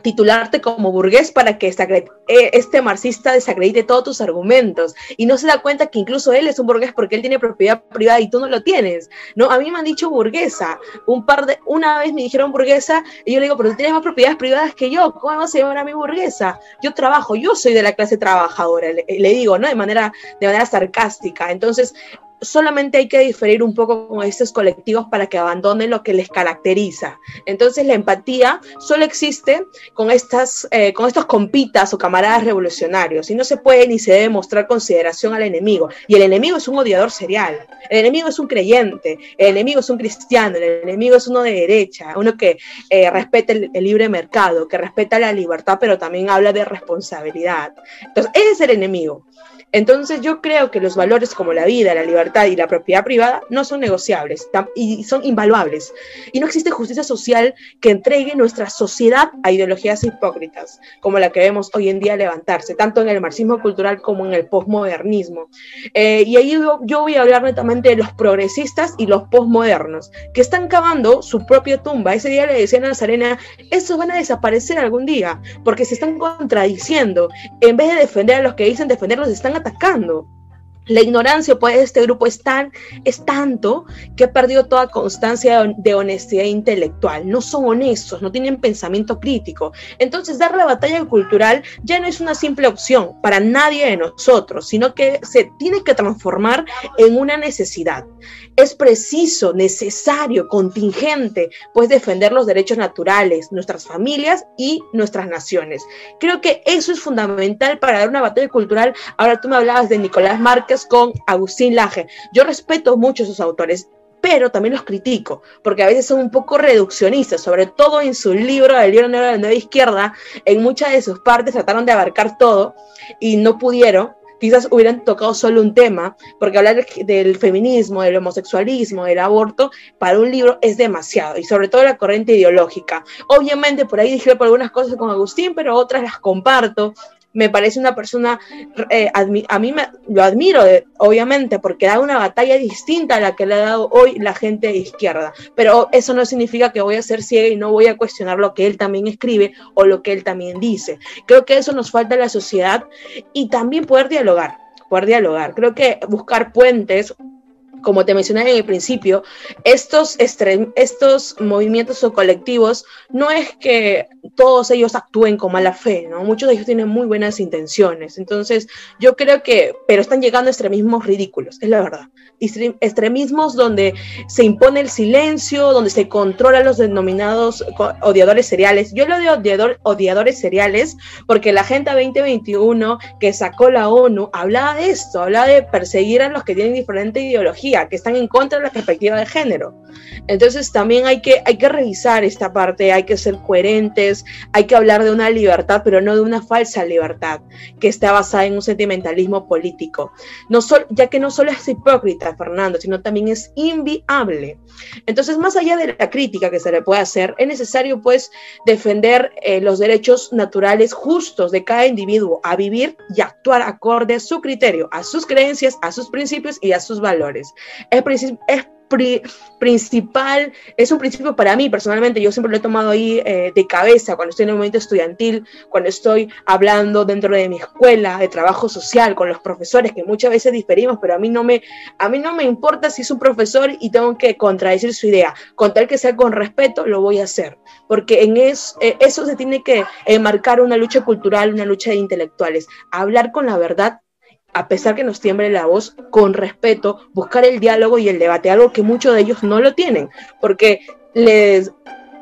titularte como burgués para que eh, este marxista desacredite todos tus argumentos y no se da cuenta que incluso él es un burgués porque él tiene propiedad privada y tú no lo tienes. No, a mí me han dicho burguesa. Un par de una vez me dijeron burguesa y yo le digo, "Pero tú tienes más propiedades privadas que yo. ¿Cómo vas a llamar a mí burguesa? Yo trabajo, yo soy de la clase trabajadora." Le, le digo, ¿no? De manera de manera sarcástica. Entonces, solamente hay que diferir un poco con estos colectivos para que abandonen lo que les caracteriza. Entonces la empatía solo existe con, estas, eh, con estos compitas o camaradas revolucionarios y no se puede ni se debe mostrar consideración al enemigo. Y el enemigo es un odiador serial, el enemigo es un creyente, el enemigo es un cristiano, el enemigo es uno de derecha, uno que eh, respeta el, el libre mercado, que respeta la libertad, pero también habla de responsabilidad. Entonces, ese es el enemigo. Entonces yo creo que los valores como la vida, la libertad y la propiedad privada no son negociables y son invaluables. Y no existe justicia social que entregue nuestra sociedad a ideologías hipócritas, como la que vemos hoy en día levantarse, tanto en el marxismo cultural como en el posmodernismo. Eh, y ahí yo, yo, voy a hablar netamente de los progresistas y los posmodernos, que están cavando su propia tumba. Ese día le decían a Nazarena, esos van a desaparecer algún día, porque se están contradiciendo. En vez de defender a los que dicen defenderlos, están atacando. La ignorancia pues, de este grupo es, tan, es tanto que ha perdido toda constancia de honestidad intelectual. No son honestos, no tienen pensamiento crítico. Entonces, dar la batalla cultural ya no es una simple opción para nadie de nosotros, sino que se tiene que transformar en una necesidad. Es preciso, necesario, contingente, pues defender los derechos naturales, nuestras familias y nuestras naciones. Creo que eso es fundamental para dar una batalla cultural. Ahora tú me hablabas de Nicolás Márquez con Agustín Laje. Yo respeto mucho a sus autores, pero también los critico, porque a veces son un poco reduccionistas, sobre todo en su libro, el libro negro de la nueva izquierda, en muchas de sus partes trataron de abarcar todo y no pudieron, quizás hubieran tocado solo un tema, porque hablar del feminismo, del homosexualismo, del aborto, para un libro es demasiado, y sobre todo la corriente ideológica. Obviamente por ahí dije por algunas cosas con Agustín, pero otras las comparto, me parece una persona, eh, a mí me, lo admiro, obviamente, porque da una batalla distinta a la que le ha dado hoy la gente de izquierda, pero eso no significa que voy a ser ciega y no voy a cuestionar lo que él también escribe o lo que él también dice. Creo que eso nos falta en la sociedad y también poder dialogar, poder dialogar. Creo que buscar puentes como te mencioné en el principio, estos, estos movimientos o colectivos no es que todos ellos actúen con mala fe, ¿no? Muchos de ellos tienen muy buenas intenciones. Entonces, yo creo que, pero están llegando a extremismos ridículos, es la verdad. Extremismos donde se impone el silencio, donde se controlan los denominados odiadores seriales. Yo lo de odiador, odiadores seriales porque la Agenda 2021 que sacó la ONU hablaba de esto, hablaba de perseguir a los que tienen diferente ideología que están en contra de la perspectiva de género. Entonces también hay que, hay que revisar esta parte, hay que ser coherentes, hay que hablar de una libertad, pero no de una falsa libertad que está basada en un sentimentalismo político. No ya que no solo es hipócrita, Fernando, sino también es inviable. Entonces, más allá de la crítica que se le puede hacer, es necesario pues defender eh, los derechos naturales justos de cada individuo a vivir y actuar acorde a su criterio, a sus creencias, a sus principios y a sus valores es, es principal, es un principio para mí personalmente, yo siempre lo he tomado ahí eh, de cabeza cuando estoy en el momento estudiantil, cuando estoy hablando dentro de mi escuela de trabajo social con los profesores, que muchas veces diferimos, pero a mí no me, a mí no me importa si es un profesor y tengo que contradecir su idea, con tal que sea con respeto, lo voy a hacer, porque en eso, eh, eso se tiene que enmarcar una lucha cultural, una lucha de intelectuales, hablar con la verdad a pesar que nos tiemble la voz, con respeto, buscar el diálogo y el debate, algo que muchos de ellos no lo tienen, porque les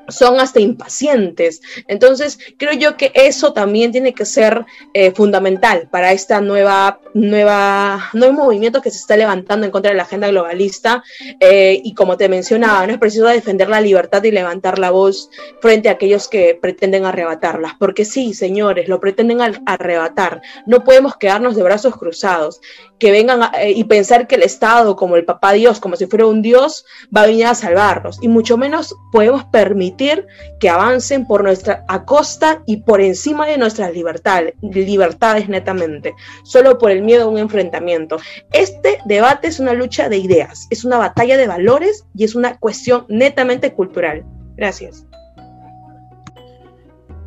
son hasta impacientes. Entonces, creo yo que eso también tiene que ser eh, fundamental para esta nueva, nueva, nuevo movimiento que se está levantando en contra de la agenda globalista. Eh, y como te mencionaba, no es preciso defender la libertad y levantar la voz frente a aquellos que pretenden arrebatarla, porque sí, señores, lo pretenden arrebatar. No podemos quedarnos de brazos cruzados que vengan eh, y pensar que el Estado, como el papá Dios, como si fuera un Dios, va a venir a salvarnos. Y mucho menos podemos permitir que avancen por nuestra a costa y por encima de nuestras libertades, libertades netamente, solo por el miedo a un enfrentamiento. Este debate es una lucha de ideas, es una batalla de valores y es una cuestión netamente cultural. Gracias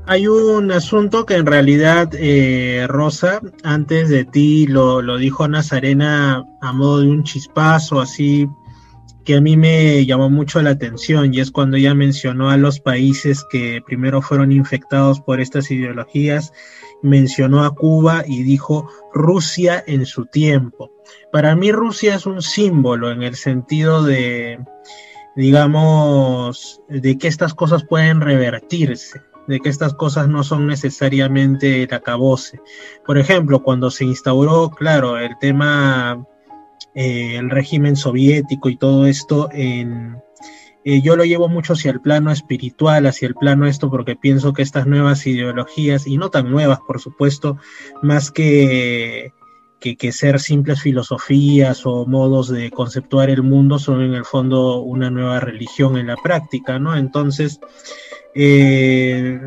hay un asunto que en realidad, eh, Rosa, antes de ti lo, lo, dijo Nazarena a modo de un chispazo, así que a mí me llamó mucho la atención y es cuando ella mencionó a los países que primero fueron infectados por estas ideologías, mencionó a Cuba y dijo Rusia en su tiempo. Para mí Rusia es un símbolo en el sentido de, digamos, de que estas cosas pueden revertirse de que estas cosas no son necesariamente el acabose. Por ejemplo, cuando se instauró, claro, el tema eh, el régimen soviético y todo esto, en, eh, yo lo llevo mucho hacia el plano espiritual, hacia el plano esto, porque pienso que estas nuevas ideologías, y no tan nuevas, por supuesto, más que, que, ser simples filosofías o modos de conceptuar el mundo, son en el fondo una nueva religión en la práctica, ¿no? Entonces, eh,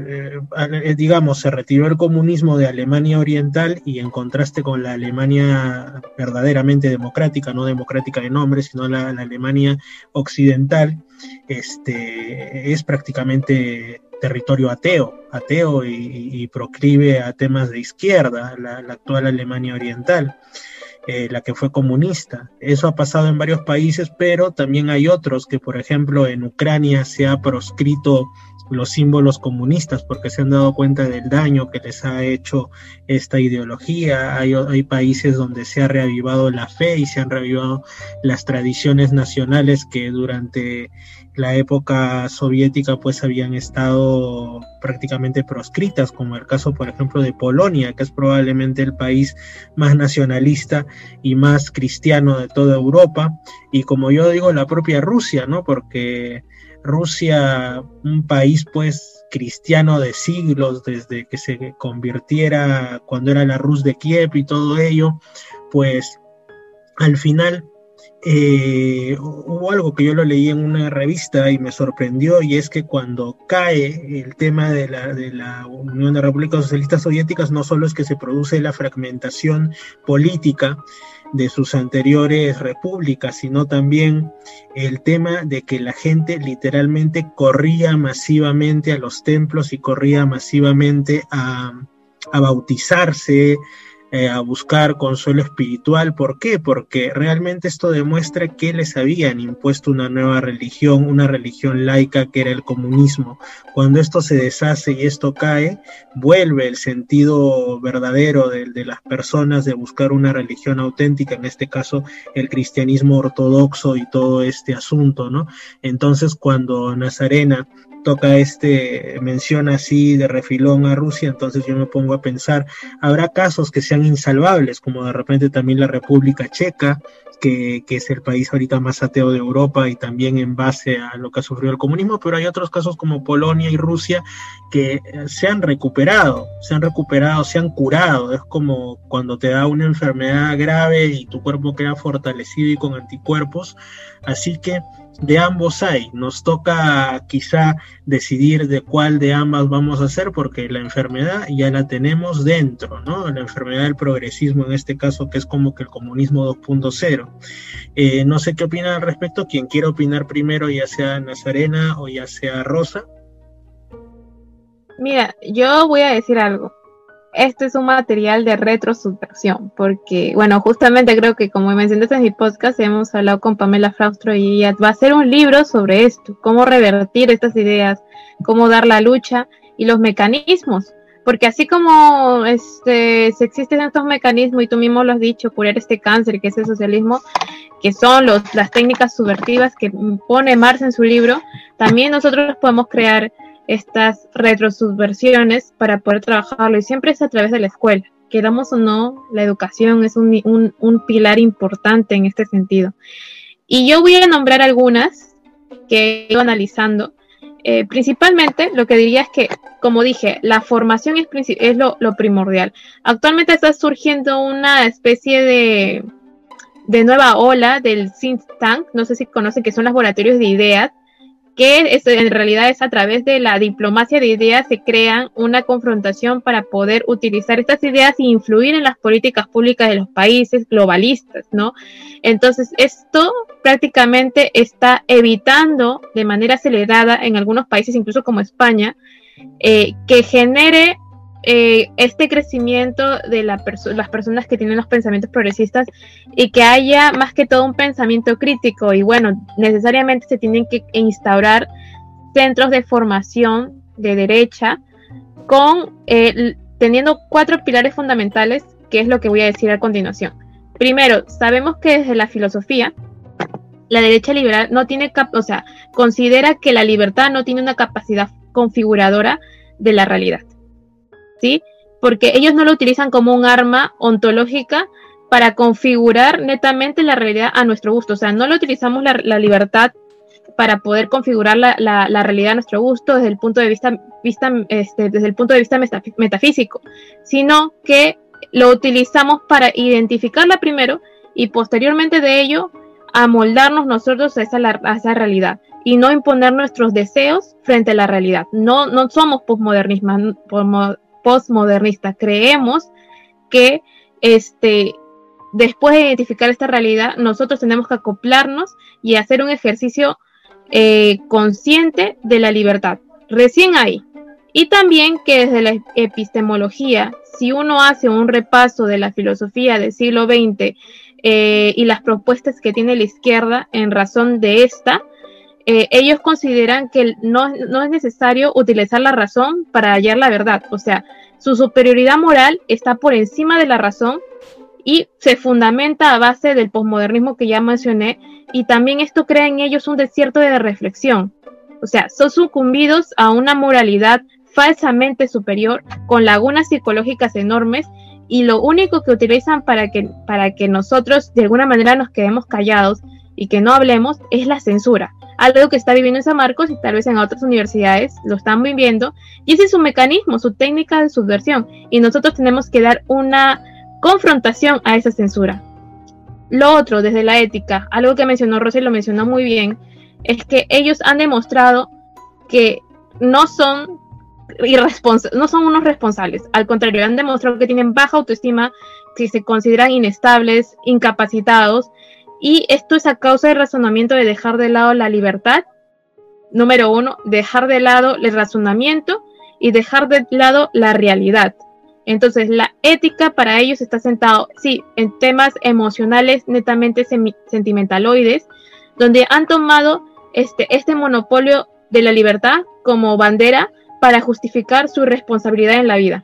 eh, digamos, se retiró el comunismo de Alemania Oriental y en contraste con la Alemania verdaderamente democrática, no democrática de nombre, sino la, Alemania occidental, este, es prácticamente territorio ateo, ateo y, proclive a temas de izquierda, la, actual Alemania Oriental. Eh, la que fue comunista. Eso ha pasado en varios países, pero también hay otros que, por ejemplo, en Ucrania se ha proscrito los símbolos comunistas porque se han dado cuenta del daño que les ha hecho esta ideología. Hay, hay, países donde se ha reavivado la fe y se han reavivado las tradiciones nacionales que durante la época soviética pues habían estado prácticamente proscritas, como el caso por ejemplo de Polonia, que es probablemente el país más nacionalista y más cristiano de toda Europa, y como yo digo, la propia Rusia, ¿no? Porque Rusia, un país pues cristiano de siglos, desde que se convirtiera cuando era la Rus de Kiev y todo ello, pues al final eh, hubo algo que yo lo leí en una revista y me sorprendió y es que cuando cae el tema de la, de la Unión de Repúblicas Socialistas Soviéticas no solo es que se produce la fragmentación política, de sus anteriores repúblicas, sino también el tema de que la gente literalmente corría masivamente a los templos y corría masivamente a, a bautizarse, eh, a buscar consuelo espiritual. ¿Por qué? Porque realmente esto demuestra que les habían impuesto una nueva religión, una religión laica que era el comunismo. Cuando esto se deshace y esto cae, vuelve el sentido verdadero de, de las personas de buscar una religión auténtica, en este caso el cristianismo ortodoxo y todo este asunto, ¿no? Entonces cuando Nazarena toca este, menciona así de refilón a Rusia, entonces yo me pongo a pensar, habrá casos que sean insalvables, como de repente también la República Checa, que, que, es el país ahorita más ateo de Europa y también en base a lo que ha sufrido el comunismo, pero hay otros casos como Polonia y Rusia que eh, se han recuperado, se han recuperado, se han curado. Es como cuando te da una enfermedad grave y tu cuerpo queda fortalecido y con anticuerpos. Así que de ambos hay. Nos toca quizá decidir de cuál de ambas vamos a hacer porque la enfermedad ya la tenemos dentro, ¿no? La enfermedad del progresismo en este caso que es como que el comunismo 2.0. Eh, no sé qué opinan al respecto. Quien quiera opinar primero, ya sea Nazarena o ya sea Rosa. Mira, yo voy a decir algo este es un material de retrosubversión, porque, bueno, justamente creo que como mencionaste en mi podcast, hemos hablado con Pamela Fraustro y ella va a hacer un libro sobre esto, cómo revertir estas ideas, cómo dar la lucha y los mecanismos, porque así como este, se existen estos mecanismos, y tú mismo lo has dicho, curar este cáncer que es el socialismo, que son las técnicas subvertivas que pone Marx en su libro, también nosotros podemos crear estas retrosubversiones para poder trabajarlo y siempre es a través de la escuela. Queramos o no, la educación es un, un, pilar importante en este sentido. Y yo voy a nombrar algunas que ido analizando. Eh, principalmente lo que diría es que, como dije, la formación es, es lo, lo, primordial. Actualmente está surgiendo una especie de, de nueva ola del think tank, no sé si conocen que son laboratorios de ideas, que en realidad es a través de la diplomacia de ideas se crean una confrontación para poder utilizar estas ideas e influir en las políticas públicas de los países globalistas, ¿no? Entonces, esto prácticamente está evitando de manera acelerada en algunos países, incluso como España, eh, que genere eh, este crecimiento de la las personas que tienen los pensamientos progresistas y que haya más que todo un pensamiento crítico y bueno, necesariamente se tienen que instaurar centros de formación de derecha con eh, teniendo cuatro pilares fundamentales, que es lo que voy a decir a continuación. Primero, sabemos que desde la filosofía la derecha liberal no tiene, o sea, considera que la libertad no tiene una capacidad configuradora de la realidad. ¿Sí? Porque ellos no lo utilizan como un arma ontológica para configurar netamente la realidad a nuestro gusto. O sea, no lo utilizamos la, libertad para poder configurar la, realidad a nuestro gusto desde el punto de vista, vista este, desde el punto de vista metafísico, sino que lo utilizamos para identificarla primero y posteriormente de ello amoldarnos nosotros a esa, a esa realidad y no imponer nuestros deseos frente a la realidad. No, no somos postmodernistas, postmodernista. Creemos que este, después de identificar esta realidad, nosotros tenemos que acoplarnos y hacer un ejercicio eh, consciente de la libertad. Recién ahí. Y también que desde la epistemología, si uno hace un repaso de la filosofía del siglo XX eh, y las propuestas que tiene la izquierda en razón de esta, eh, ellos consideran que no, no, es necesario utilizar la razón para hallar la verdad. O sea, su superioridad moral está por encima de la razón y se fundamenta a base del posmodernismo que ya mencioné y también esto crea en ellos un desierto de reflexión. O sea, son sucumbidos a una moralidad falsamente superior con lagunas psicológicas enormes y lo único que utilizan para que, para que nosotros de alguna manera nos quedemos callados y que no hablemos es la censura algo que está viviendo en San Marcos y tal vez en otras universidades lo están viviendo, y ese es su mecanismo, su técnica de subversión, y nosotros tenemos que dar una confrontación a esa censura. Lo otro, desde la ética, algo que mencionó Rosy lo mencionó muy bien, es que ellos han demostrado que no son no son unos responsables, al contrario, han demostrado que tienen baja autoestima, que se consideran inestables, incapacitados y esto es a causa del razonamiento de dejar de lado la libertad. Número uno, dejar de lado el razonamiento y dejar de lado la realidad. Entonces, la ética para ellos está sentado, sí, en temas emocionales netamente sentimentaloides, donde han tomado este, este monopolio de la libertad como bandera para justificar su responsabilidad en la vida.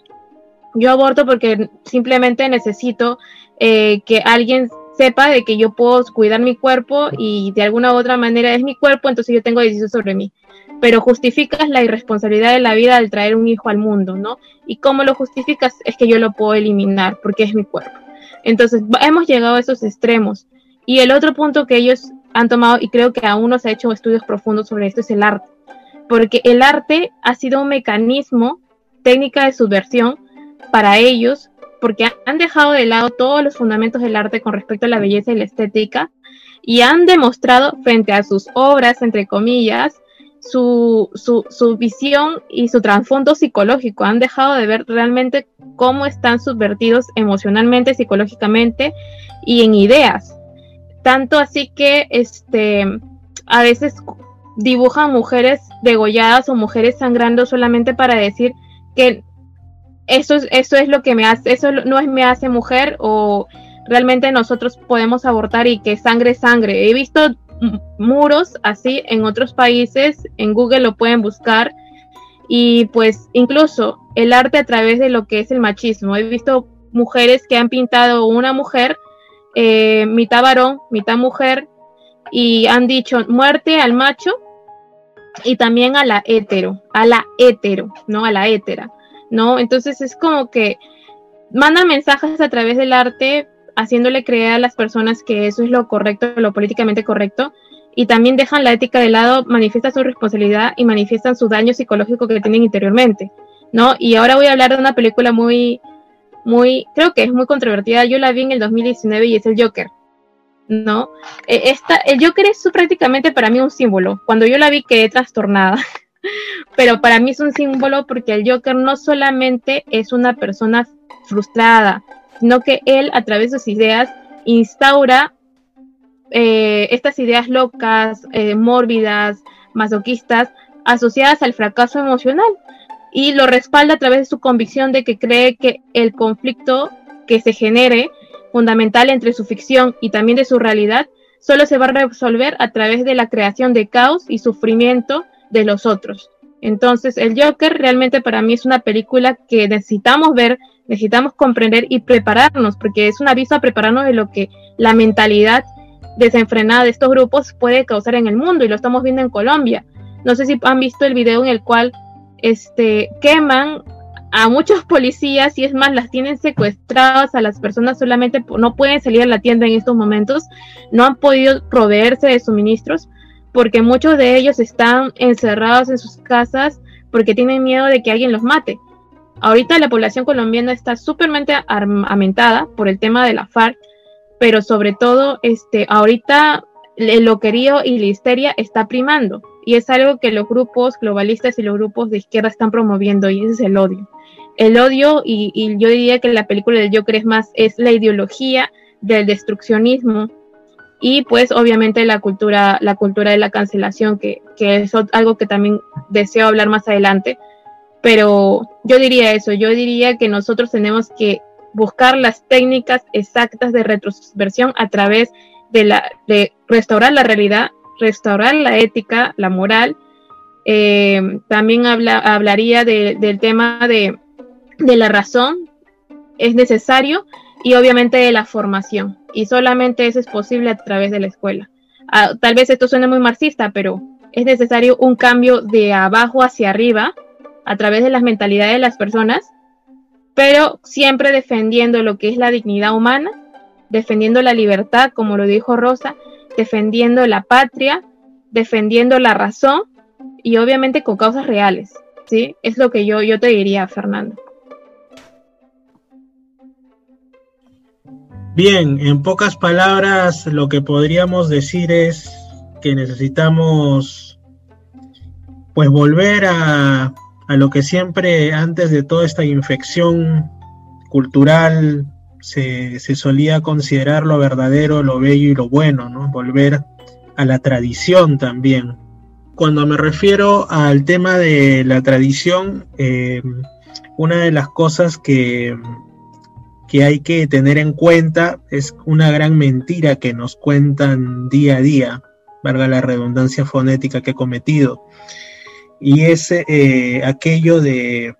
Yo aborto porque simplemente necesito eh, que alguien sepa de que yo puedo cuidar mi cuerpo y de alguna u otra manera es mi cuerpo, entonces yo tengo decisión sobre mí. Pero justificas la irresponsabilidad de la vida al traer un hijo al mundo, ¿no? Y cómo lo justificas es que yo lo puedo eliminar porque es mi cuerpo. Entonces, hemos llegado a esos extremos. Y el otro punto que ellos han tomado, y creo que aún no se ha hecho estudios profundos sobre esto, es el arte. Porque el arte ha sido un mecanismo, técnica de subversión para ellos porque han dejado de lado todos los fundamentos del arte con respecto a la belleza y la estética y han demostrado frente a sus obras, entre comillas, su, su, visión y su trasfondo psicológico. Han dejado de ver realmente cómo están subvertidos emocionalmente, psicológicamente y en ideas. Tanto así que este, a veces dibujan mujeres degolladas o mujeres sangrando solamente para decir que eso es, eso es lo que me hace, eso no es me hace mujer o realmente nosotros podemos abortar y que sangre sangre. He visto muros así en otros países, en Google lo pueden buscar y pues incluso el arte a través de lo que es el machismo. He visto mujeres que han pintado una mujer, eh, mitad varón, mitad mujer, y han dicho muerte al macho y también a la hetero, a la hetero, no a la hétera. ¿No? Entonces es como que manda mensajes a través del arte, haciéndole creer a las personas que eso es lo correcto, lo políticamente correcto, y también dejan la ética de lado, manifiestan su responsabilidad y manifiestan su daño psicológico que tienen interiormente, ¿no? Y ahora voy a hablar de una película muy, muy, creo que es muy controvertida, yo la vi en el 2019 y es el Joker, ¿no? E, esta, el Joker es prácticamente para mí un símbolo, cuando yo la vi quedé trastornada. [LAUGHS] Pero para mí es un símbolo porque el Joker no solamente es una persona frustrada, sino que él a través de sus ideas instaura eh, estas ideas locas, eh, mórbidas, masoquistas, asociadas al fracaso emocional. y lo respalda a través de su convicción de que cree que el conflicto que se genere, fundamental entre su ficción y también de su realidad, solo se va a resolver a través de la creación de caos y sufrimiento de los otros. Entonces, el Joker realmente para mí es una película que necesitamos ver, necesitamos comprender y prepararnos, porque es un aviso a prepararnos de lo que la mentalidad desenfrenada de estos grupos puede causar en el mundo, y lo estamos viendo en Colombia. No sé si han visto el video en el cual este, queman a muchos [LAUGHS] policías y es más, las tienen secuestradas a las personas solamente no pueden salir a la tienda en estos momentos, no han podido proveerse de suministros porque muchos de ellos están encerrados en sus casas porque tienen miedo de que alguien los mate. Ahorita la población colombiana está súpermente armamentada por el tema de la FARC, pero sobre todo, este, ahorita el loquerío y la histeria está primando y es algo que los grupos globalistas y los grupos de izquierda están promoviendo y ese es el odio. El odio y, yo diría que la película del Joker es más, es la ideología del destruccionismo y pues obviamente la cultura, la cultura de la cancelación, que, que es algo que también deseo hablar más adelante. Pero yo diría eso, yo diría que nosotros tenemos que buscar las técnicas exactas de retroversión a través de, la, de restaurar la realidad, restaurar la ética, la moral. Eh, también habla, hablaría del tema de, de la razón, es necesario, y obviamente de la formación y solamente eso es posible a través de la escuela. Ah, tal vez esto suene muy marxista, pero es necesario un cambio de abajo hacia arriba a través de las mentalidades de las personas, pero siempre defendiendo lo que es la dignidad humana, defendiendo la libertad, como lo dijo Rosa, defendiendo la patria, defendiendo la razón y obviamente con causas reales. ¿sí? Es lo que yo, yo te diría, Fernando. Bien, en pocas palabras lo que podríamos decir es que necesitamos pues volver a, lo que siempre antes de toda esta infección cultural se, se, solía considerar lo verdadero, lo bello y lo bueno, ¿no? Volver a la tradición también. Cuando me refiero al tema de la tradición, eh, una de las cosas que, que hay que tener en cuenta es una gran mentira que nos cuentan día a día, valga la redundancia fonética que he cometido, y es eh, aquello de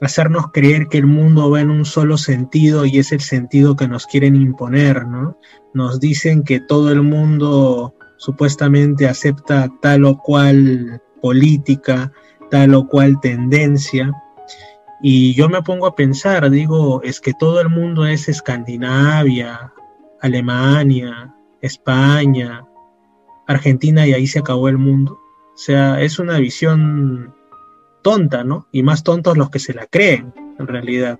hacernos creer que el mundo va en un solo sentido y es el sentido que nos quieren imponer, ¿no? Nos dicen que todo el mundo supuestamente acepta tal o cual política, tal o cual tendencia, y yo me pongo a pensar, digo, es que todo el mundo es Escandinavia, Alemania, España, Argentina y ahí se acabó el mundo. O sea, es una visión tonta, ¿no? Y más tontos los que se la creen, en realidad.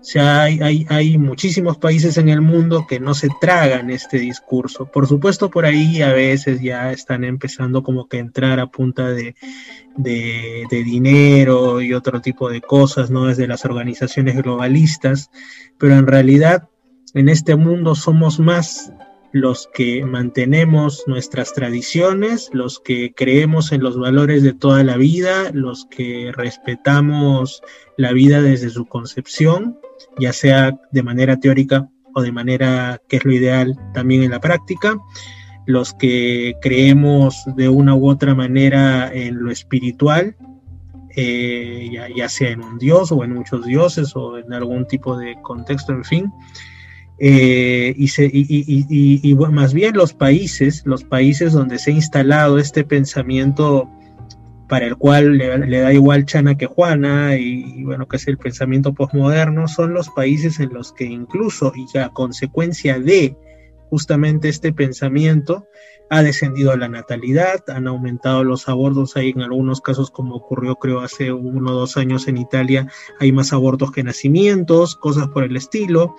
O sea, hay, hay, muchísimos países en el mundo que no se tragan este discurso. Por supuesto, por ahí a veces ya están empezando como que a entrar a punta de, de, dinero y otro tipo de cosas, ¿no? Desde las organizaciones globalistas. Pero en realidad, en este mundo somos más los que mantenemos nuestras tradiciones, los que creemos en los valores de toda la vida, los que respetamos la vida desde su concepción, ya sea de manera teórica o de manera que es lo ideal también en la práctica, los que creemos de una u otra manera en lo espiritual, eh, ya, ya sea en un dios o en muchos dioses o en algún tipo de contexto, en fin, eh, y, se, y, más bien los países, los países donde se ha instalado este pensamiento para el cual le, da igual Chana que Juana, y, bueno, que es el pensamiento posmoderno, son los países en los que incluso, y a consecuencia de justamente este pensamiento, ha descendido la natalidad, han aumentado los abortos, hay en algunos casos como ocurrió creo hace uno o dos años en Italia, hay más abortos que nacimientos, cosas por el estilo,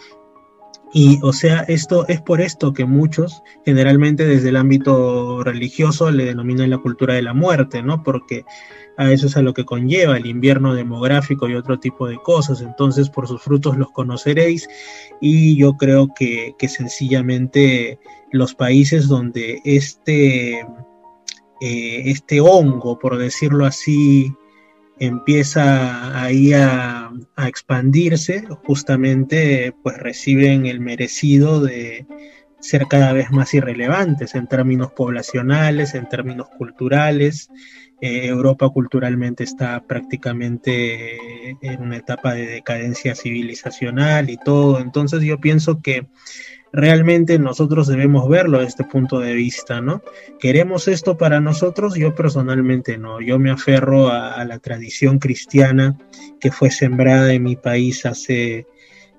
y o sea, esto es por esto que muchos, generalmente desde el ámbito religioso, le denominan la cultura de la muerte, ¿no? Porque a eso es a lo que conlleva el invierno demográfico y otro tipo de cosas. Entonces, por sus frutos los conoceréis. Y yo creo que, que sencillamente los países donde este, eh, este hongo, por decirlo así, empieza ahí a, expandirse, justamente pues reciben el merecido de ser cada vez más irrelevantes en términos poblacionales, en términos culturales. Eh, Europa culturalmente está prácticamente en una etapa de decadencia civilizacional y todo. Entonces yo pienso que realmente nosotros debemos verlo desde este punto de vista, ¿no? ¿Queremos esto para nosotros? Yo personalmente no, yo me aferro a, la tradición cristiana que fue sembrada en mi país hace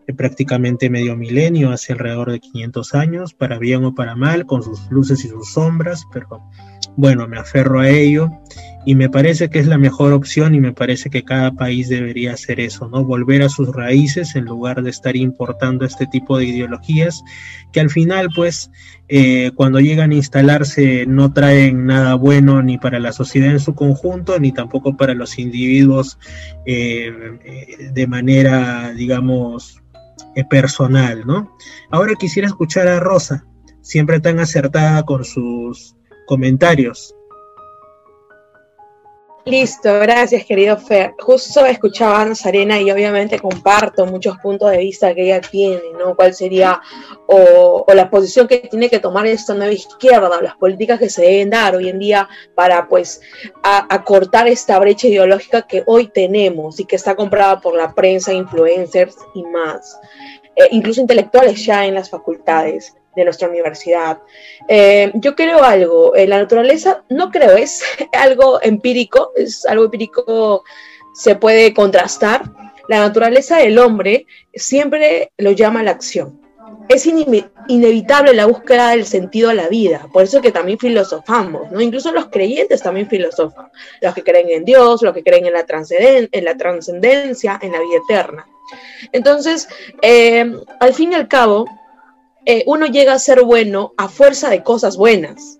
eh, prácticamente medio milenio, hace alrededor de 500 años, para bien o para mal, con sus luces y sus sombras, pero bueno, me aferro a ello y me parece que es la mejor opción y me parece que cada país debería hacer eso, ¿no? Volver a sus raíces en lugar de estar importando este tipo de ideologías que al final, pues, eh, cuando llegan a instalarse no traen nada bueno ni para la sociedad en su conjunto, ni tampoco para los individuos eh, eh, de manera, digamos, personal, ¿no? Ahora quisiera escuchar a Rosa, siempre tan acertada con sus comentarios. Listo, gracias querido Fer. Justo escuchaba a y obviamente comparto muchos puntos de vista que ella tiene, ¿no? ¿Cuál sería o, la posición que tiene que tomar esta nueva izquierda o las políticas que se deben dar hoy en día para pues acortar esta brecha ideológica que hoy tenemos y que está comprada por la prensa, influencers y más, eh, incluso intelectuales ya en las facultades de nuestra universidad. Eh, yo creo algo, en la naturaleza no creo, es [LAUGHS] algo empírico, es algo empírico, se puede contrastar. La naturaleza del hombre siempre lo llama la acción. Es inevitable la búsqueda del sentido a la vida, por eso que también filosofamos, ¿no? Incluso los creyentes también filosofan, los que creen en Dios, los que creen en la, en la trascendencia, en la vida eterna. Entonces, eh, al fin y al cabo, eh, uno llega a ser bueno a fuerza de cosas buenas.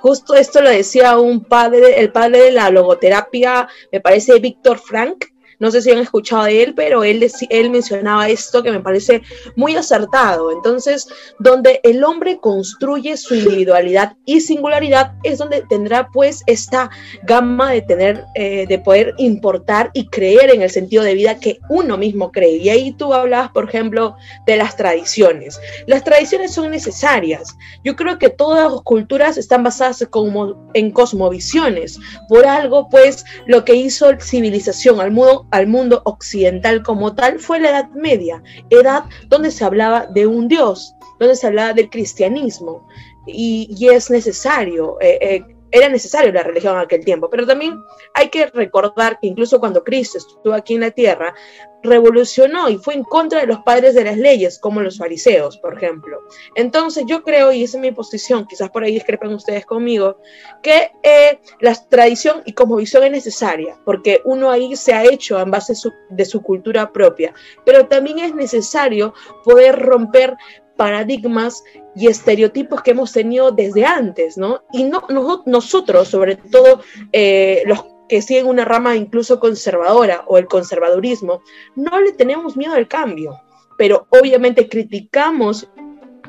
Justo esto lo decía un padre, el padre de la logoterapia, me parece Víctor Frank, no sé si han escuchado de él, pero él, él mencionaba esto que me parece muy acertado. Entonces, donde el hombre construye su individualidad y singularidad es donde tendrá pues esta gama de tener, eh, de poder importar y creer en el sentido de vida que uno mismo cree. Y ahí tú hablabas, por ejemplo, de las tradiciones. Las tradiciones son necesarias. Yo creo que todas las culturas están basadas como en cosmovisiones. Por algo, pues, lo que hizo civilización al mundo al mundo occidental como tal fue la Edad Media, edad donde se hablaba de un Dios, donde se hablaba del cristianismo. Y, es necesario eh, eh, era necesario la religión en aquel tiempo, pero también hay que recordar que incluso cuando Cristo estuvo aquí en la tierra, revolucionó y fue en contra de los padres de las leyes, como los fariseos, por ejemplo. Entonces yo creo, y esa es mi posición, quizás por ahí discrepen ustedes conmigo, que eh, la tradición y visión es necesaria, porque uno ahí se ha hecho en base de su cultura propia, pero también es necesario poder romper paradigmas y estereotipos que hemos tenido desde antes, ¿no? Y no, nosotros, sobre todo eh, los que siguen una rama incluso conservadora o el conservadurismo, no le tenemos miedo al cambio, pero obviamente criticamos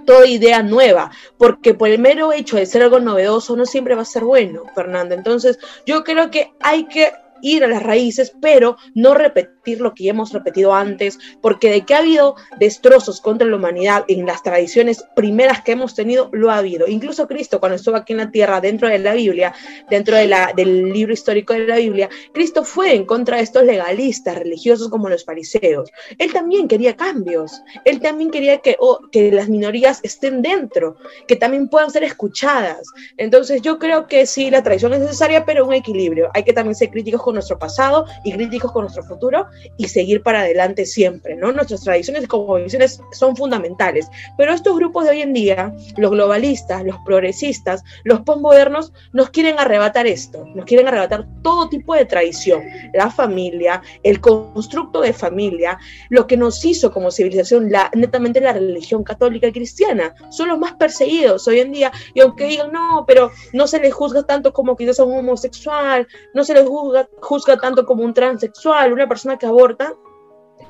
toda idea nueva, porque por el mero hecho de ser algo novedoso no siempre va a ser bueno, Fernando. Entonces, yo creo que hay que ir a las raíces, pero no repetir lo que ya hemos repetido antes, porque de que ha habido destrozos contra la humanidad en las tradiciones primeras que hemos tenido, lo ha habido. Incluso Cristo, cuando estuvo aquí en la tierra, dentro de la Biblia, dentro de la, del libro histórico de la Biblia, Cristo fue en contra de estos legalistas religiosos como los fariseos. Él también quería cambios, él también quería que, que las minorías estén dentro, que también puedan ser escuchadas. Entonces yo creo que sí, la tradición es necesaria, pero un equilibrio. Hay que también ser críticos con nuestro pasado y críticos con nuestro futuro y seguir para adelante siempre, ¿no? Nuestras tradiciones como visiones son fundamentales, pero estos grupos de hoy en día, los globalistas, los progresistas, los postmodernos, nos quieren arrebatar esto, nos quieren arrebatar todo tipo de tradición, la familia, el constructo de familia, lo que nos hizo como civilización, la, netamente la religión católica y cristiana, son los más perseguidos hoy en día, y aunque digan, no, pero no se les juzga tanto como quizás a un homosexual, no se les juzga juzga tanto como un transexual, una persona que aborta,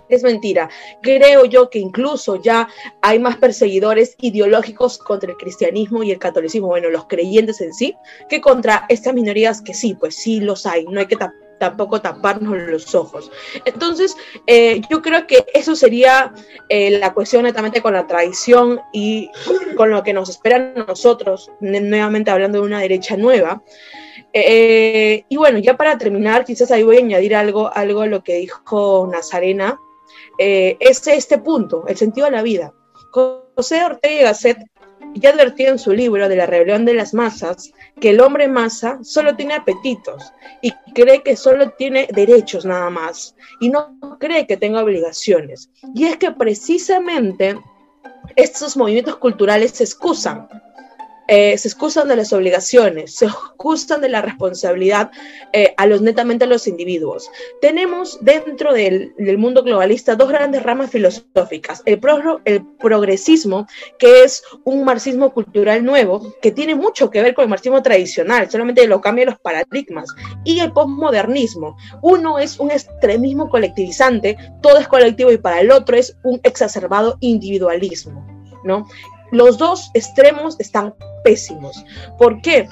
es mentira. Creo yo que incluso ya hay más perseguidores ideológicos contra el cristianismo y el catolicismo, bueno, los creyentes en sí, que contra estas minorías que sí, pues sí los hay, no hay que tampoco taparnos los ojos. Entonces, eh, yo creo que eso sería eh, la cuestión netamente con la tradición y con lo que nos esperan nosotros, nuevamente hablando de una derecha nueva. Eh, y bueno, ya para terminar, quizás ahí voy a añadir algo, algo a lo que dijo Nazarena, es este punto, el sentido de la vida. José Ortega y Gasset ya advertía en su libro de la rebelión de las masas que el hombre masa solo tiene apetitos y cree que solo tiene derechos nada más y no cree que tenga obligaciones. Y es que precisamente estos movimientos culturales se excusan eh, se excusan de las obligaciones, se excusan de la responsabilidad eh, a los netamente a los individuos. Tenemos dentro del, mundo globalista dos grandes ramas filosóficas, el, el progresismo, que es un marxismo cultural nuevo, que tiene mucho que ver con el marxismo tradicional, solamente lo cambia los paradigmas, y el postmodernismo. Uno es un extremismo colectivizante, todo es colectivo y para el otro es un exacerbado individualismo. ¿no? Los dos extremos están pésimos. ¿Por qué?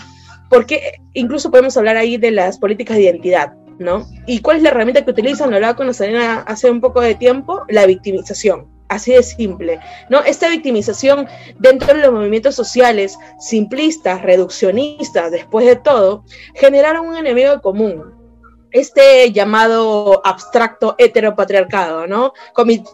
Porque incluso podemos hablar ahí de las políticas de identidad, ¿no? ¿Y cuál es la herramienta que utilizan? Lo hablaba con Nazarena hace un poco de tiempo, la victimización. Así de simple, ¿no? Esta victimización dentro de los movimientos sociales simplistas, reduccionistas, después de todo, generaron un enemigo común, este llamado abstracto heteropatriarcado, ¿no?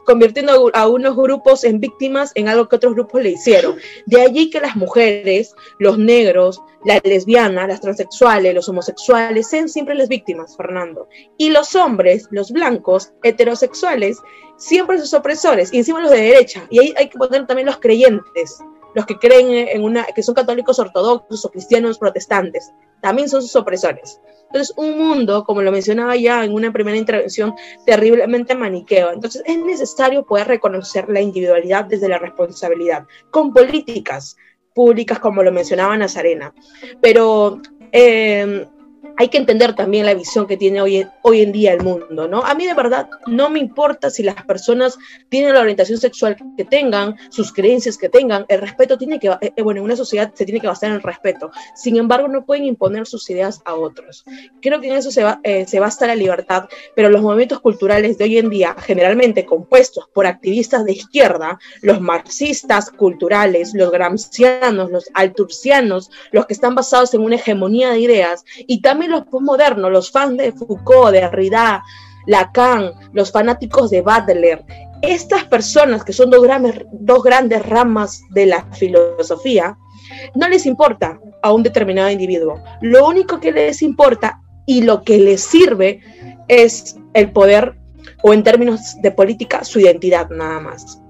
Convirtiendo a unos grupos en víctimas en algo que otros grupos le hicieron. De allí que las mujeres, los negros, las lesbianas, las transexuales, los homosexuales, sean siempre las víctimas, Fernando. Y los hombres, los blancos, heterosexuales, siempre sus opresores, y encima los de derecha. Y ahí hay que poner también los creyentes, los que creen en una, que son católicos ortodoxos o cristianos protestantes, también son sus opresores. Entonces, un mundo, como lo mencionaba ya en una primera intervención, terriblemente maniqueo. Entonces, es necesario poder reconocer la individualidad desde la responsabilidad, con políticas públicas, como lo mencionaba Nazarena. Pero eh, hay que entender también la visión que tiene hoy, hoy en día el mundo, ¿no? A mí de verdad no me importa si las personas tienen la orientación sexual que tengan, sus creencias que tengan, el respeto tiene que, eh, bueno, en una sociedad se tiene que basar en el respeto, sin embargo no pueden imponer sus ideas a otros. Creo que en eso se, va, eh, se basta la libertad, pero los movimientos culturales de hoy en día, generalmente compuestos por activistas de izquierda, los marxistas culturales, los gramscianos, los alturcianos, los que están basados en una hegemonía de ideas, y también los postmodernos, los fans de Foucault, de Derrida, Lacan, los fanáticos de Butler, estas personas que son dos grandes, dos grandes ramas de la filosofía, no les importa a un determinado individuo. Lo único que les importa y lo que les sirve es el poder o en términos de política su identidad nada más.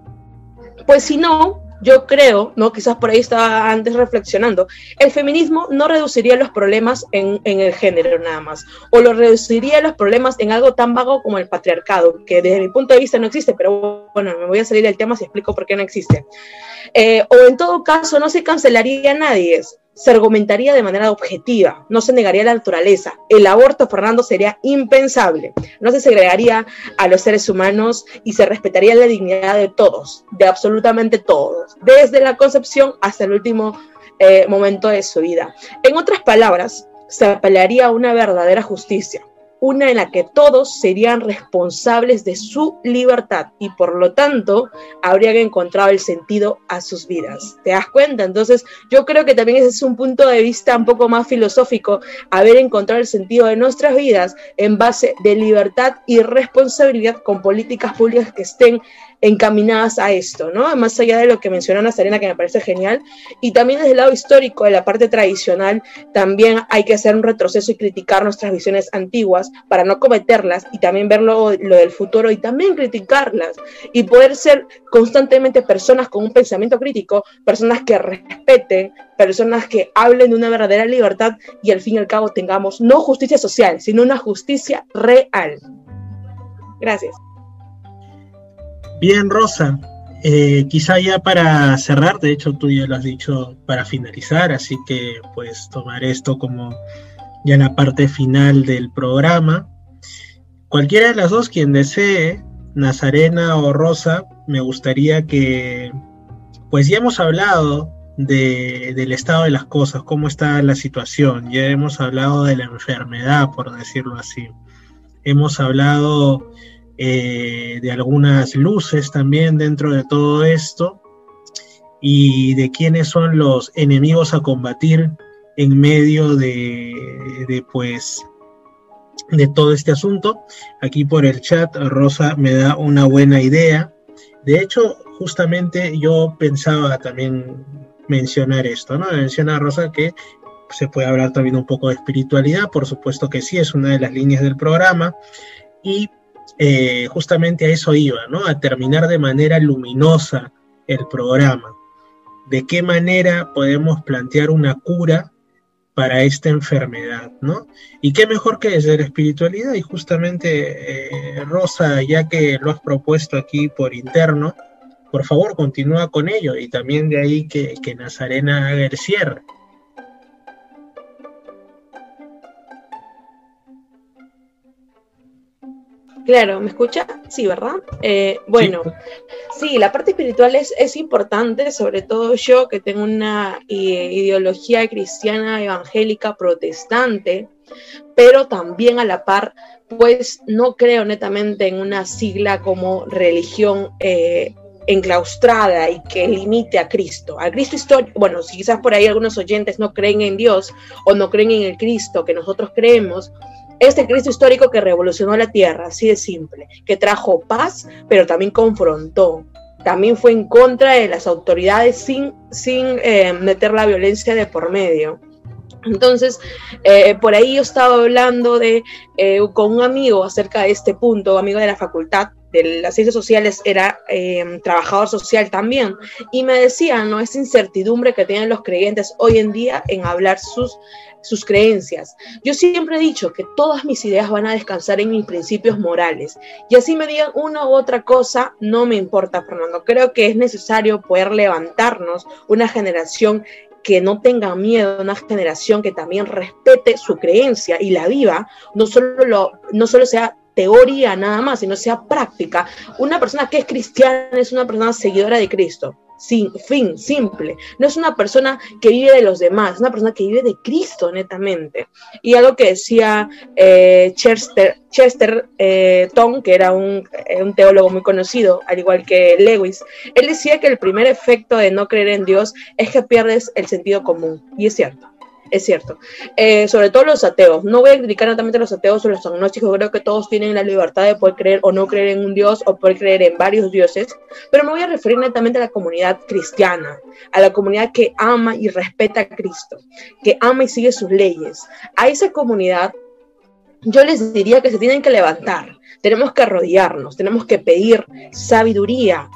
Pues si no, yo creo, ¿no? Quizás por ahí estaba antes reflexionando, el feminismo no reduciría los problemas en, el género nada más, o lo reduciría los problemas en algo tan vago como el patriarcado, que desde mi punto de vista no existe, pero bueno, me voy a salir del tema si explico por qué no existe. Eh, o en todo caso, no se cancelaría a nadie, se argumentaría de manera objetiva, no se negaría la naturaleza. El aborto, Fernando, sería impensable. No se segregaría a los seres humanos y se respetaría la dignidad de todos, de absolutamente todos, desde la concepción hasta el último eh, momento de su vida. En otras palabras, se apelaría a una verdadera justicia, una en la que todos serían responsables de su libertad y por lo tanto habrían encontrado el sentido a sus vidas. ¿Te das cuenta? Entonces yo creo que también ese es un punto de vista un poco más filosófico, haber encontrado el sentido de nuestras vidas en base de libertad y responsabilidad con políticas públicas que estén encaminadas a esto, ¿no? Más allá de lo que mencionó Ana Serena, que me parece genial, y también desde el lado histórico, de la parte tradicional, también hay que hacer un retroceso y criticar nuestras visiones antiguas para no cometerlas y también ver lo, del futuro y también criticarlas y poder ser constantemente personas con un pensamiento crítico, personas que respeten, personas que hablen de una verdadera libertad y al fin y al cabo tengamos no justicia social, sino una justicia real. Gracias. Bien, Rosa. Eh, quizá ya para cerrar, de hecho tú ya lo has dicho para finalizar, así que pues tomar esto como ya la parte final del programa. Cualquiera de las dos, quien desee, Nazarena o Rosa, me gustaría que, pues ya hemos hablado del estado de las cosas, cómo está la situación. Ya hemos hablado de la enfermedad, por decirlo así. Hemos hablado eh, de algunas luces también dentro de todo esto y de quiénes son los enemigos a combatir en medio de, de pues de todo este asunto. Aquí por el chat Rosa me da una buena idea. De hecho, justamente yo pensaba también mencionar esto, ¿no? Menciona Rosa que se puede hablar también un poco de espiritualidad, por supuesto que sí, es una de las líneas del programa. Y eh, justamente a eso iba, ¿no? A terminar de manera luminosa el programa. ¿De qué manera podemos plantear una cura para esta enfermedad, ¿no? Y qué mejor que desde la espiritualidad y justamente eh, Rosa, ya que lo has propuesto aquí por interno, por favor continúa con ello y también de ahí que, que Nazarena haga el cierre. Claro, ¿me escucha? Sí, ¿verdad? Eh, bueno, sí. la parte espiritual es, es, importante, sobre todo yo que tengo una ideología cristiana evangélica protestante, pero también a la par, pues no creo netamente en una sigla como religión eh, enclaustrada y que limite a Cristo. A Cristo histórico, bueno, si quizás por ahí algunos oyentes no creen en Dios o no creen en el Cristo que nosotros creemos, este Cristo histórico que revolucionó la tierra, así de simple, que trajo paz, pero también confrontó, también fue en contra de las autoridades sin, sin eh, meter la violencia de por medio. Entonces, eh, por ahí yo estaba hablando de, eh, con un amigo acerca de este punto, amigo de la facultad, de las ciencias sociales era trabajador social también, y me decía, ¿no? Esa incertidumbre que tienen los creyentes hoy en día en hablar sus sus creencias. Yo siempre he dicho que todas mis ideas van a descansar en mis principios morales. Y así me digan una u otra cosa, no me importa, Fernando. Creo que es necesario poder levantarnos una generación que no tenga miedo, una generación que también respete su creencia y la viva, no solo, lo, no solo sea teoría nada más, sino sea práctica. Una persona que es cristiana es una persona seguidora de Cristo sin fin, simple. No es una persona que vive de los demás, es una persona que vive de Cristo netamente. Y algo que decía eh, Chester, Chester eh, que era un, eh, un, teólogo muy conocido, al igual que Lewis, él decía que el primer efecto de no creer en Dios es que pierdes el sentido común. Y es cierto es cierto. Eh, sobre todo los ateos. No voy a criticar netamente a los ateos o los agnósticos. Creo que todos tienen la libertad de poder creer o no creer en un dios o poder creer en varios dioses. Pero me voy a referir netamente a la comunidad cristiana, a la comunidad que ama y respeta a Cristo, que ama y sigue sus leyes. A esa comunidad yo les diría que se tienen que levantar. Tenemos que arrodillarnos, tenemos que pedir sabiduría,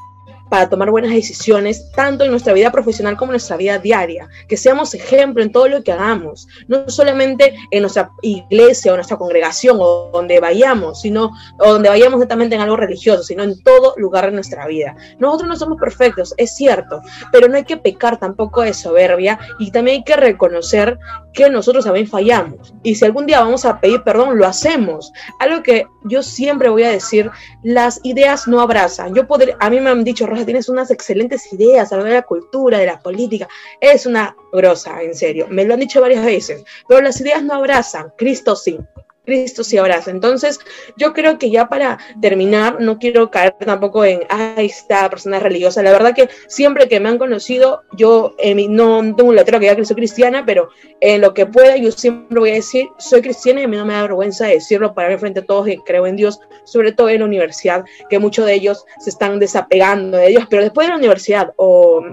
para tomar buenas decisiones, tanto en nuestra vida profesional como en nuestra vida diaria, que seamos ejemplo en todo lo que hagamos, no solamente en nuestra iglesia o nuestra congregación o donde vayamos, sino donde vayamos netamente en algo religioso, sino en todo lugar de nuestra vida. Nosotros no somos perfectos, es cierto, pero no hay que pecar tampoco de soberbia y también hay que reconocer que nosotros también fallamos. Y si algún día vamos a pedir perdón, lo hacemos. Algo que yo siempre voy a decir, las ideas no abrazan. Yo podré, a mí me han dicho, tienes unas excelentes ideas hablar de la cultura, de la política. Es una grosa, en serio. Me lo han dicho varias veces. Pero las ideas no abrazan. Cristo sí. Cristo sí abraza. Entonces, yo creo que ya para terminar, no quiero caer tampoco en, ay, esta persona religiosa. La verdad que siempre que me han conocido, yo no tengo un letrero que diga que soy cristiana, pero en lo que pueda, yo siempre voy a decir, soy cristiana y a mí no me da vergüenza decirlo para frente a todos que creo en Dios, sobre todo en la universidad, que muchos de ellos se están desapegando de Dios, pero después de la universidad o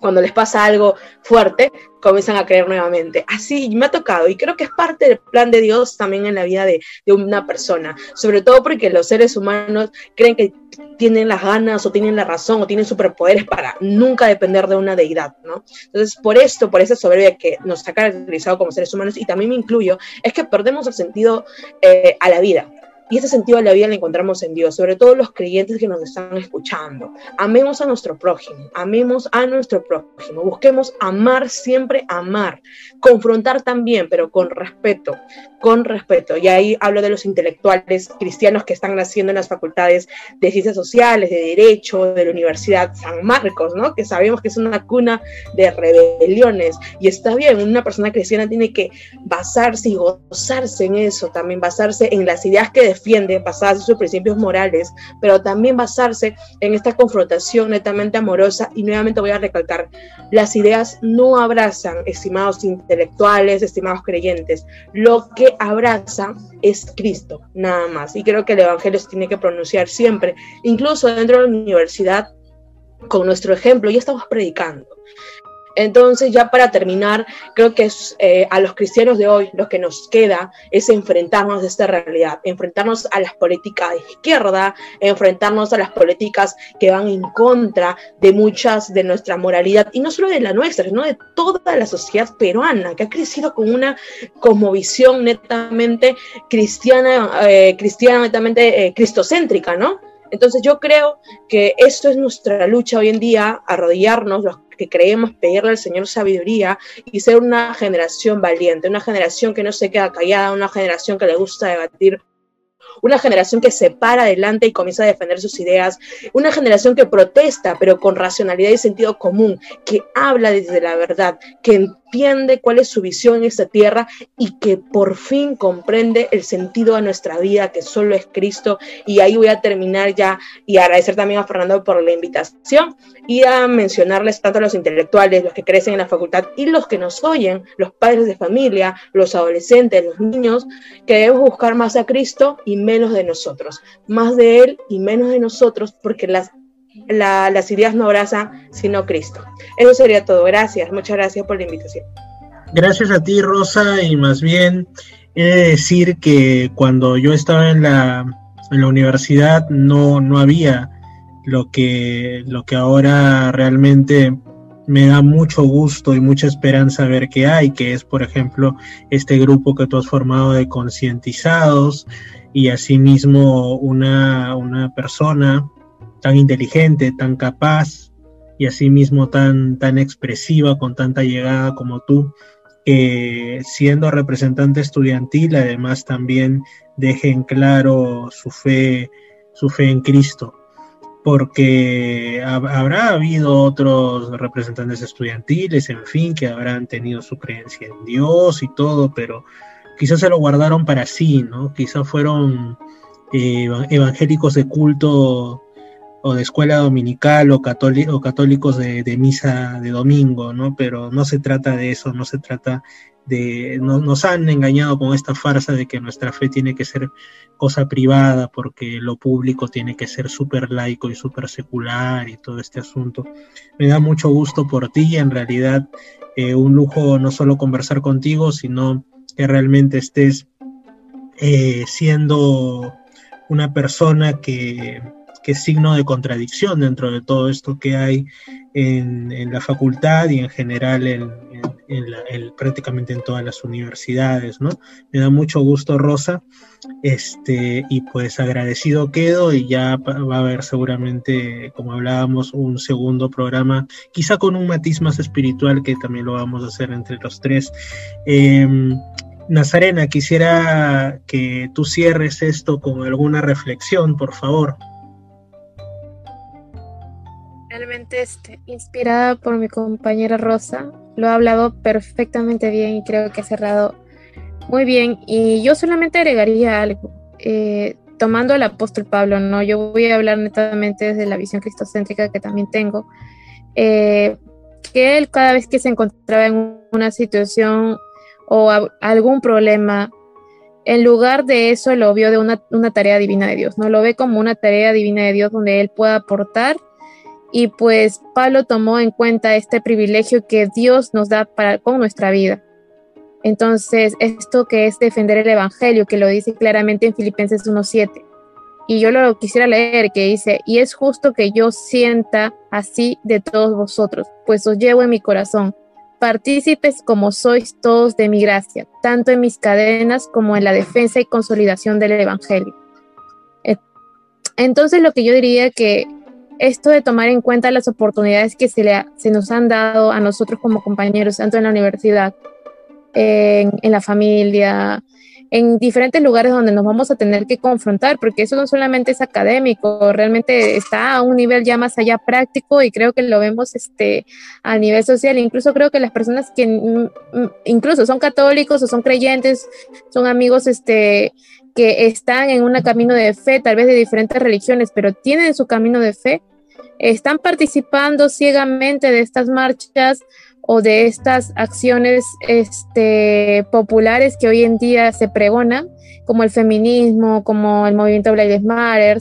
cuando les pasa algo fuerte, comienzan a creer nuevamente. Así me ha tocado y creo que es parte del plan de Dios también en la vida de, una persona, sobre todo porque los seres humanos creen que tienen las ganas o tienen la razón o tienen superpoderes para nunca depender de una deidad, ¿no? Entonces, por esto, por esa soberbia que nos ha caracterizado como seres humanos y también me incluyo, es que perdemos el sentido eh, a la vida Y este sentido de la vida lo encontramos en Dios, sobre todo los creyentes que nos están escuchando. Amemos a nuestro prójimo, amemos a nuestro prójimo, busquemos amar siempre, amar, confrontar también, pero con respeto, con respeto. Y ahí hablo de los intelectuales cristianos que están naciendo en las facultades de ciencias sociales, de derecho, de la Universidad San Marcos, ¿no? Que sabemos que es una cuna de rebeliones. Y está bien, una persona cristiana tiene que basarse y gozarse en eso, también basarse en las ideas que defiende, basadas en sus principios morales, pero también basarse en esta confrontación netamente amorosa. Y nuevamente voy a recalcar, las ideas no abrazan, estimados intelectuales, estimados creyentes, lo que abraza es Cristo, nada más. Y creo que el Evangelio se tiene que pronunciar siempre, incluso dentro de la universidad, con nuestro ejemplo, ya estamos predicando. Entonces, ya para terminar, creo que eh, a los cristianos de hoy lo que nos queda es enfrentarnos a esta realidad, enfrentarnos a las políticas de izquierda, enfrentarnos a las políticas que van en contra de muchas de nuestra moralidad, y no solo de la nuestra, sino de toda la sociedad peruana, que ha crecido con una visión netamente cristiana, eh, cristiana netamente eh, cristocéntrica, ¿no? Entonces yo creo que esto es nuestra lucha hoy en día, arrodillarnos, los que creemos, pedirle al Señor sabiduría y ser una generación valiente, una generación que no se queda callada, una generación que le gusta debatir una generación que se para adelante y comienza a defender sus ideas, una generación que protesta, pero con racionalidad y sentido común, que habla desde la verdad, que entiende cuál es su visión en esta tierra y que por fin comprende el sentido de nuestra vida, que solo es Cristo. Y ahí voy a terminar ya y agradecer también a Fernando por la invitación y a mencionarles tanto a los intelectuales, los que crecen en la facultad y los que nos oyen, los padres de familia, los adolescentes, los niños, que debemos buscar más a Cristo y menos de nosotros, más de Él y menos de nosotros, porque las las ideas no abrazan sino Cristo. Eso sería todo. Gracias, muchas gracias por la invitación. Gracias a ti, Rosa, y más bien he de decir que cuando yo estaba en la, en la universidad no, no había lo que, lo que ahora realmente me da mucho gusto y mucha esperanza ver que hay, que es, por ejemplo, este grupo que tú has formado de concientizados y asimismo una, una persona tan inteligente, tan capaz y asimismo tan, tan expresiva, con tanta llegada como tú, que siendo representante estudiantil, además también deje en claro su fe, su fe en Cristo, porque habrá habido otros representantes estudiantiles, en fin, que habrán tenido su creencia en Dios y todo, pero quizás se lo guardaron para sí, ¿no? Quizás fueron eh, evangélicos de culto o de escuela dominical o, o católicos de, misa de domingo, ¿no? Pero no se trata de eso, no se trata de... nos han engañado con esta farsa de que nuestra fe tiene que ser cosa privada porque lo público tiene que ser súper laico y súper secular y todo este asunto. Me da mucho gusto por ti, en realidad eh, un lujo no solo conversar contigo, sino que realmente estés eh, siendo una persona que que es signo de contradicción dentro de todo esto que hay en, la facultad y en general en, prácticamente en todas las universidades, ¿no? Me da mucho gusto, Rosa, este, y pues agradecido quedo y ya va a haber seguramente, como hablábamos, un segundo programa, quizá con un matiz más espiritual que también lo vamos a hacer entre los tres. Em, Nazarena, quisiera que tú cierres esto con alguna reflexión, por favor. Realmente este, inspirada por mi compañera Rosa, lo ha hablado perfectamente bien y creo que ha cerrado muy bien. Y yo solamente agregaría algo, eh, tomando al apóstol Pablo, ¿no? Yo voy a hablar netamente desde la visión cristocéntrica que también tengo, eh, que él cada vez que se encontraba en una situación o algún problema, en lugar de eso lo vio de una, una, tarea divina de Dios, ¿no? Lo ve como una tarea divina de Dios donde él pueda aportar y pues Pablo tomó en cuenta este privilegio que Dios nos da para, con nuestra vida. Entonces, esto que es defender el Evangelio, que lo dice claramente en Filipenses 1.7. Y yo lo quisiera leer, que dice, y es justo que yo sienta así de todos vosotros, pues os llevo en mi corazón, partícipes como sois todos de mi gracia, tanto en mis cadenas como en la defensa y consolidación del Evangelio. Entonces lo que yo diría que esto de tomar en cuenta las oportunidades que se, le se nos han dado a nosotros como compañeros, tanto en la universidad, en la familia, en diferentes lugares donde nos vamos a tener que confrontar, porque eso no solamente es académico, realmente está a un nivel ya más allá práctico y creo que lo vemos este, a nivel social. Incluso creo que las personas que incluso son católicos o son creyentes, son amigos este, que están en un camino de fe, tal vez de diferentes religiones, pero tienen su camino de fe, están participando ciegamente de estas marchas o de estas acciones este, populares que hoy en día se pregonan, como el feminismo, como el movimiento Black Lives Matter.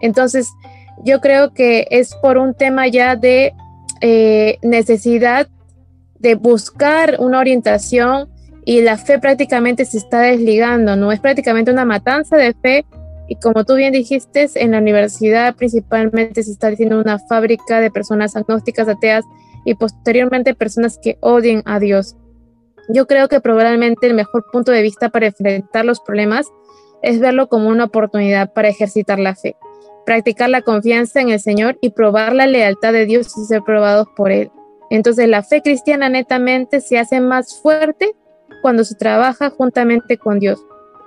Entonces, yo creo que es por un tema ya de eh, necesidad de buscar una orientación y la fe prácticamente se está desligando, ¿no? Es prácticamente una matanza de fe y como tú bien dijiste, en la universidad principalmente se está haciendo una fábrica de personas agnósticas, ateas, y posteriormente personas que odien a Dios. Yo creo que probablemente el mejor punto de vista para enfrentar los problemas es verlo como una oportunidad para ejercitar la fe, practicar la confianza en el Señor y probar la lealtad de Dios y ser probados por Él. Entonces la fe cristiana netamente se hace más fuerte cuando se trabaja juntamente con Dios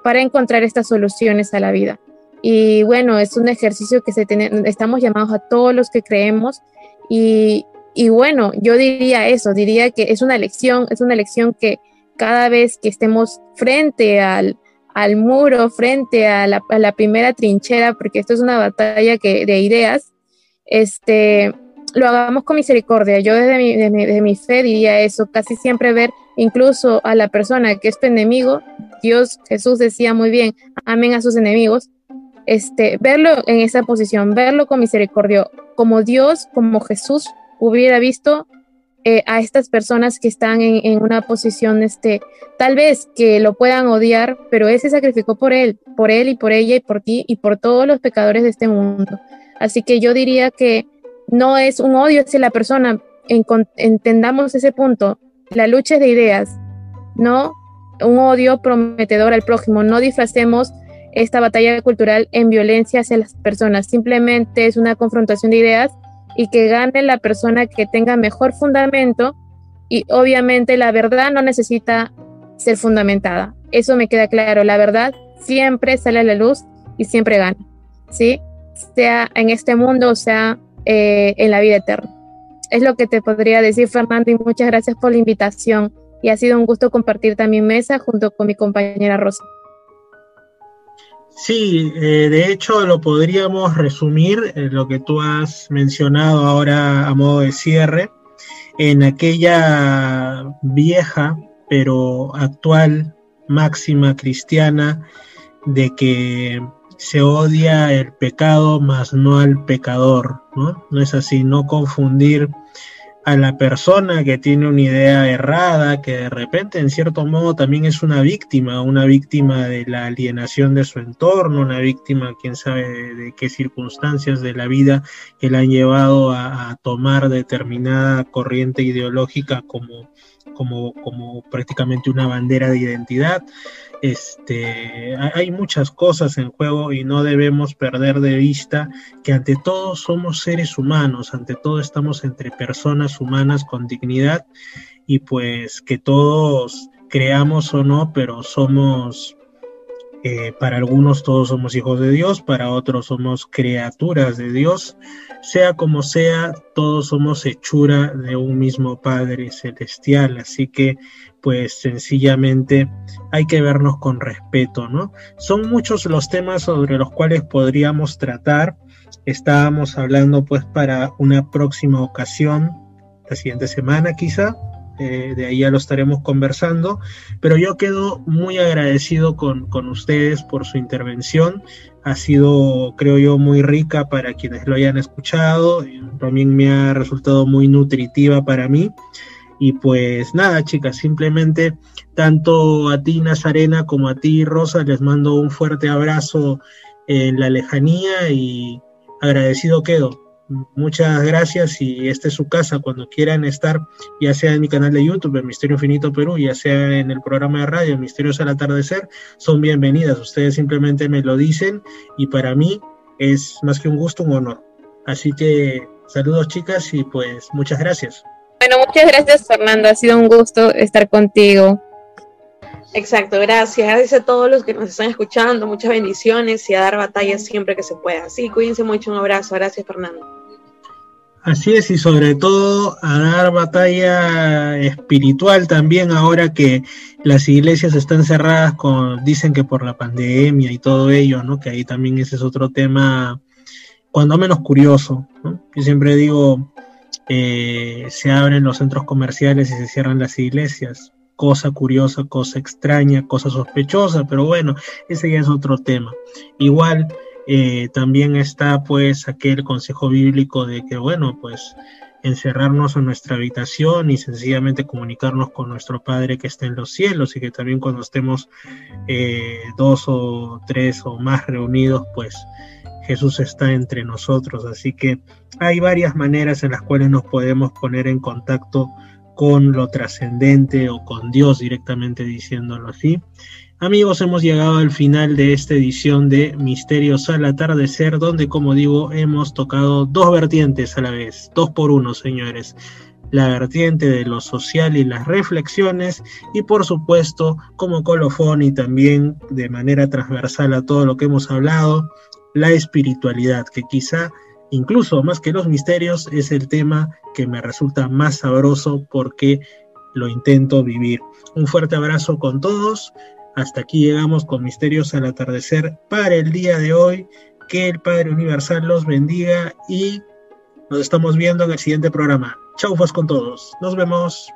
para encontrar estas soluciones a la vida. Y bueno, es un ejercicio que se estamos llamados a todos los que creemos y, y bueno, yo diría eso, diría que es una lección, es una lección que cada vez que estemos frente al, al muro, frente a la, primera trinchera, porque esto es una batalla que, de ideas, este, lo hagamos con misericordia. Yo desde mi, desde mi, fe diría eso, casi siempre ver incluso a la persona que es tu enemigo, Dios, Jesús decía muy bien, amen a sus enemigos, este, verlo en esa posición, verlo con misericordia, como Dios, como Jesús hubiera visto eh, a estas personas que están en, una posición, este, tal vez que lo puedan odiar, pero Él se sacrificó por Él, por Él y por ella y por ti y por todos los pecadores de este mundo. Así que yo diría que no es un odio hacia la persona, entendamos ese punto, la lucha es de ideas, no un odio prometedor al prójimo, no disfracemos esta batalla cultural en violencia hacia las personas, simplemente es una confrontación de ideas y que gane la persona que tenga mejor fundamento y obviamente la verdad no necesita ser fundamentada. Eso me queda claro, la verdad siempre sale a la luz y siempre gana, ¿sí? Sea en este mundo o sea eh, en la vida eterna. Es lo que te podría decir, Fernando, y muchas gracias por la invitación. Y ha sido un gusto compartir también mesa junto con mi compañera Rosa. Sí, eh, de hecho lo podríamos resumir, eh, lo que tú has mencionado ahora a modo de cierre, en aquella vieja pero actual máxima cristiana de que se odia el pecado más no al pecador, ¿no? No es así, no confundir a la persona que tiene una idea errada, que de repente en cierto modo también es una víctima, una víctima de la alienación de su entorno, una víctima, quién sabe de, qué circunstancias de la vida que la han llevado a, tomar determinada corriente ideológica como, como, como prácticamente una bandera de identidad. Este, hay muchas cosas en juego y no debemos perder de vista que ante todo somos seres humanos, ante todo estamos entre personas humanas con dignidad y pues que todos creamos o no, pero somos eh, para algunos todos somos hijos de Dios, para otros somos criaturas de Dios. Sea como sea, todos somos hechura de un mismo Padre celestial. Así que, pues sencillamente hay que vernos con respeto, ¿no? Son muchos los temas sobre los cuales podríamos tratar. Estábamos hablando pues para una próxima ocasión, la siguiente semana quizá, eh, de ahí ya lo estaremos conversando, pero yo quedo muy agradecido con, con, ustedes por su intervención, ha sido, creo yo, muy rica para quienes lo hayan escuchado, también me ha resultado muy nutritiva para mí. Y pues nada, chicas, simplemente tanto a ti, Nazarena, como a ti, Rosa, les mando un fuerte abrazo en la lejanía y agradecido quedo. Muchas gracias y esta es su casa cuando quieran estar, ya sea en mi canal de YouTube, el Misterio Infinito Perú, ya sea en el programa de radio Misterios al Atardecer, son bienvenidas. Ustedes simplemente me lo dicen y para mí es más que un gusto, un honor. Así que saludos chicas y pues muchas gracias. Bueno, muchas gracias Fernando, ha sido un gusto estar contigo. Exacto, gracias. Gracias a todos los que nos están escuchando, muchas bendiciones y a dar batalla siempre que se pueda. Sí, cuídense mucho, un abrazo. Gracias Fernando. Así es, y sobre todo a dar batalla espiritual también ahora que las iglesias están cerradas con, dicen que por la pandemia y todo ello, ¿no? Que ahí también ese es otro tema, cuando menos curioso. Yo siempre digo, eh, se abren los centros comerciales y se cierran las iglesias. Cosa curiosa, cosa extraña, cosa sospechosa, pero bueno, ese ya es otro tema. Igual, eh, también está pues aquel consejo bíblico de que, bueno, pues encerrarnos en nuestra habitación y sencillamente comunicarnos con nuestro Padre que está en los cielos y que también cuando estemos eh, dos o tres o más reunidos, pues Jesús está entre nosotros. Así que hay varias maneras en las cuales nos podemos poner en contacto con lo trascendente o con Dios directamente diciéndolo así. Amigos, hemos llegado al final de esta edición de Misterios al atardecer, donde, como digo, hemos tocado dos vertientes a la vez, dos por uno, señores. La vertiente de lo social y las reflexiones, y por supuesto, como colofón y también de manera transversal a todo lo que hemos hablado, la espiritualidad, que quizá incluso más que los misterios es el tema que me resulta más sabroso porque lo intento vivir. Un fuerte abrazo con todos. Hasta aquí llegamos con Misterios al Atardecer para el día de hoy. Que el Padre Universal los bendiga y nos estamos viendo en el siguiente programa. Chau, con todos. Nos vemos.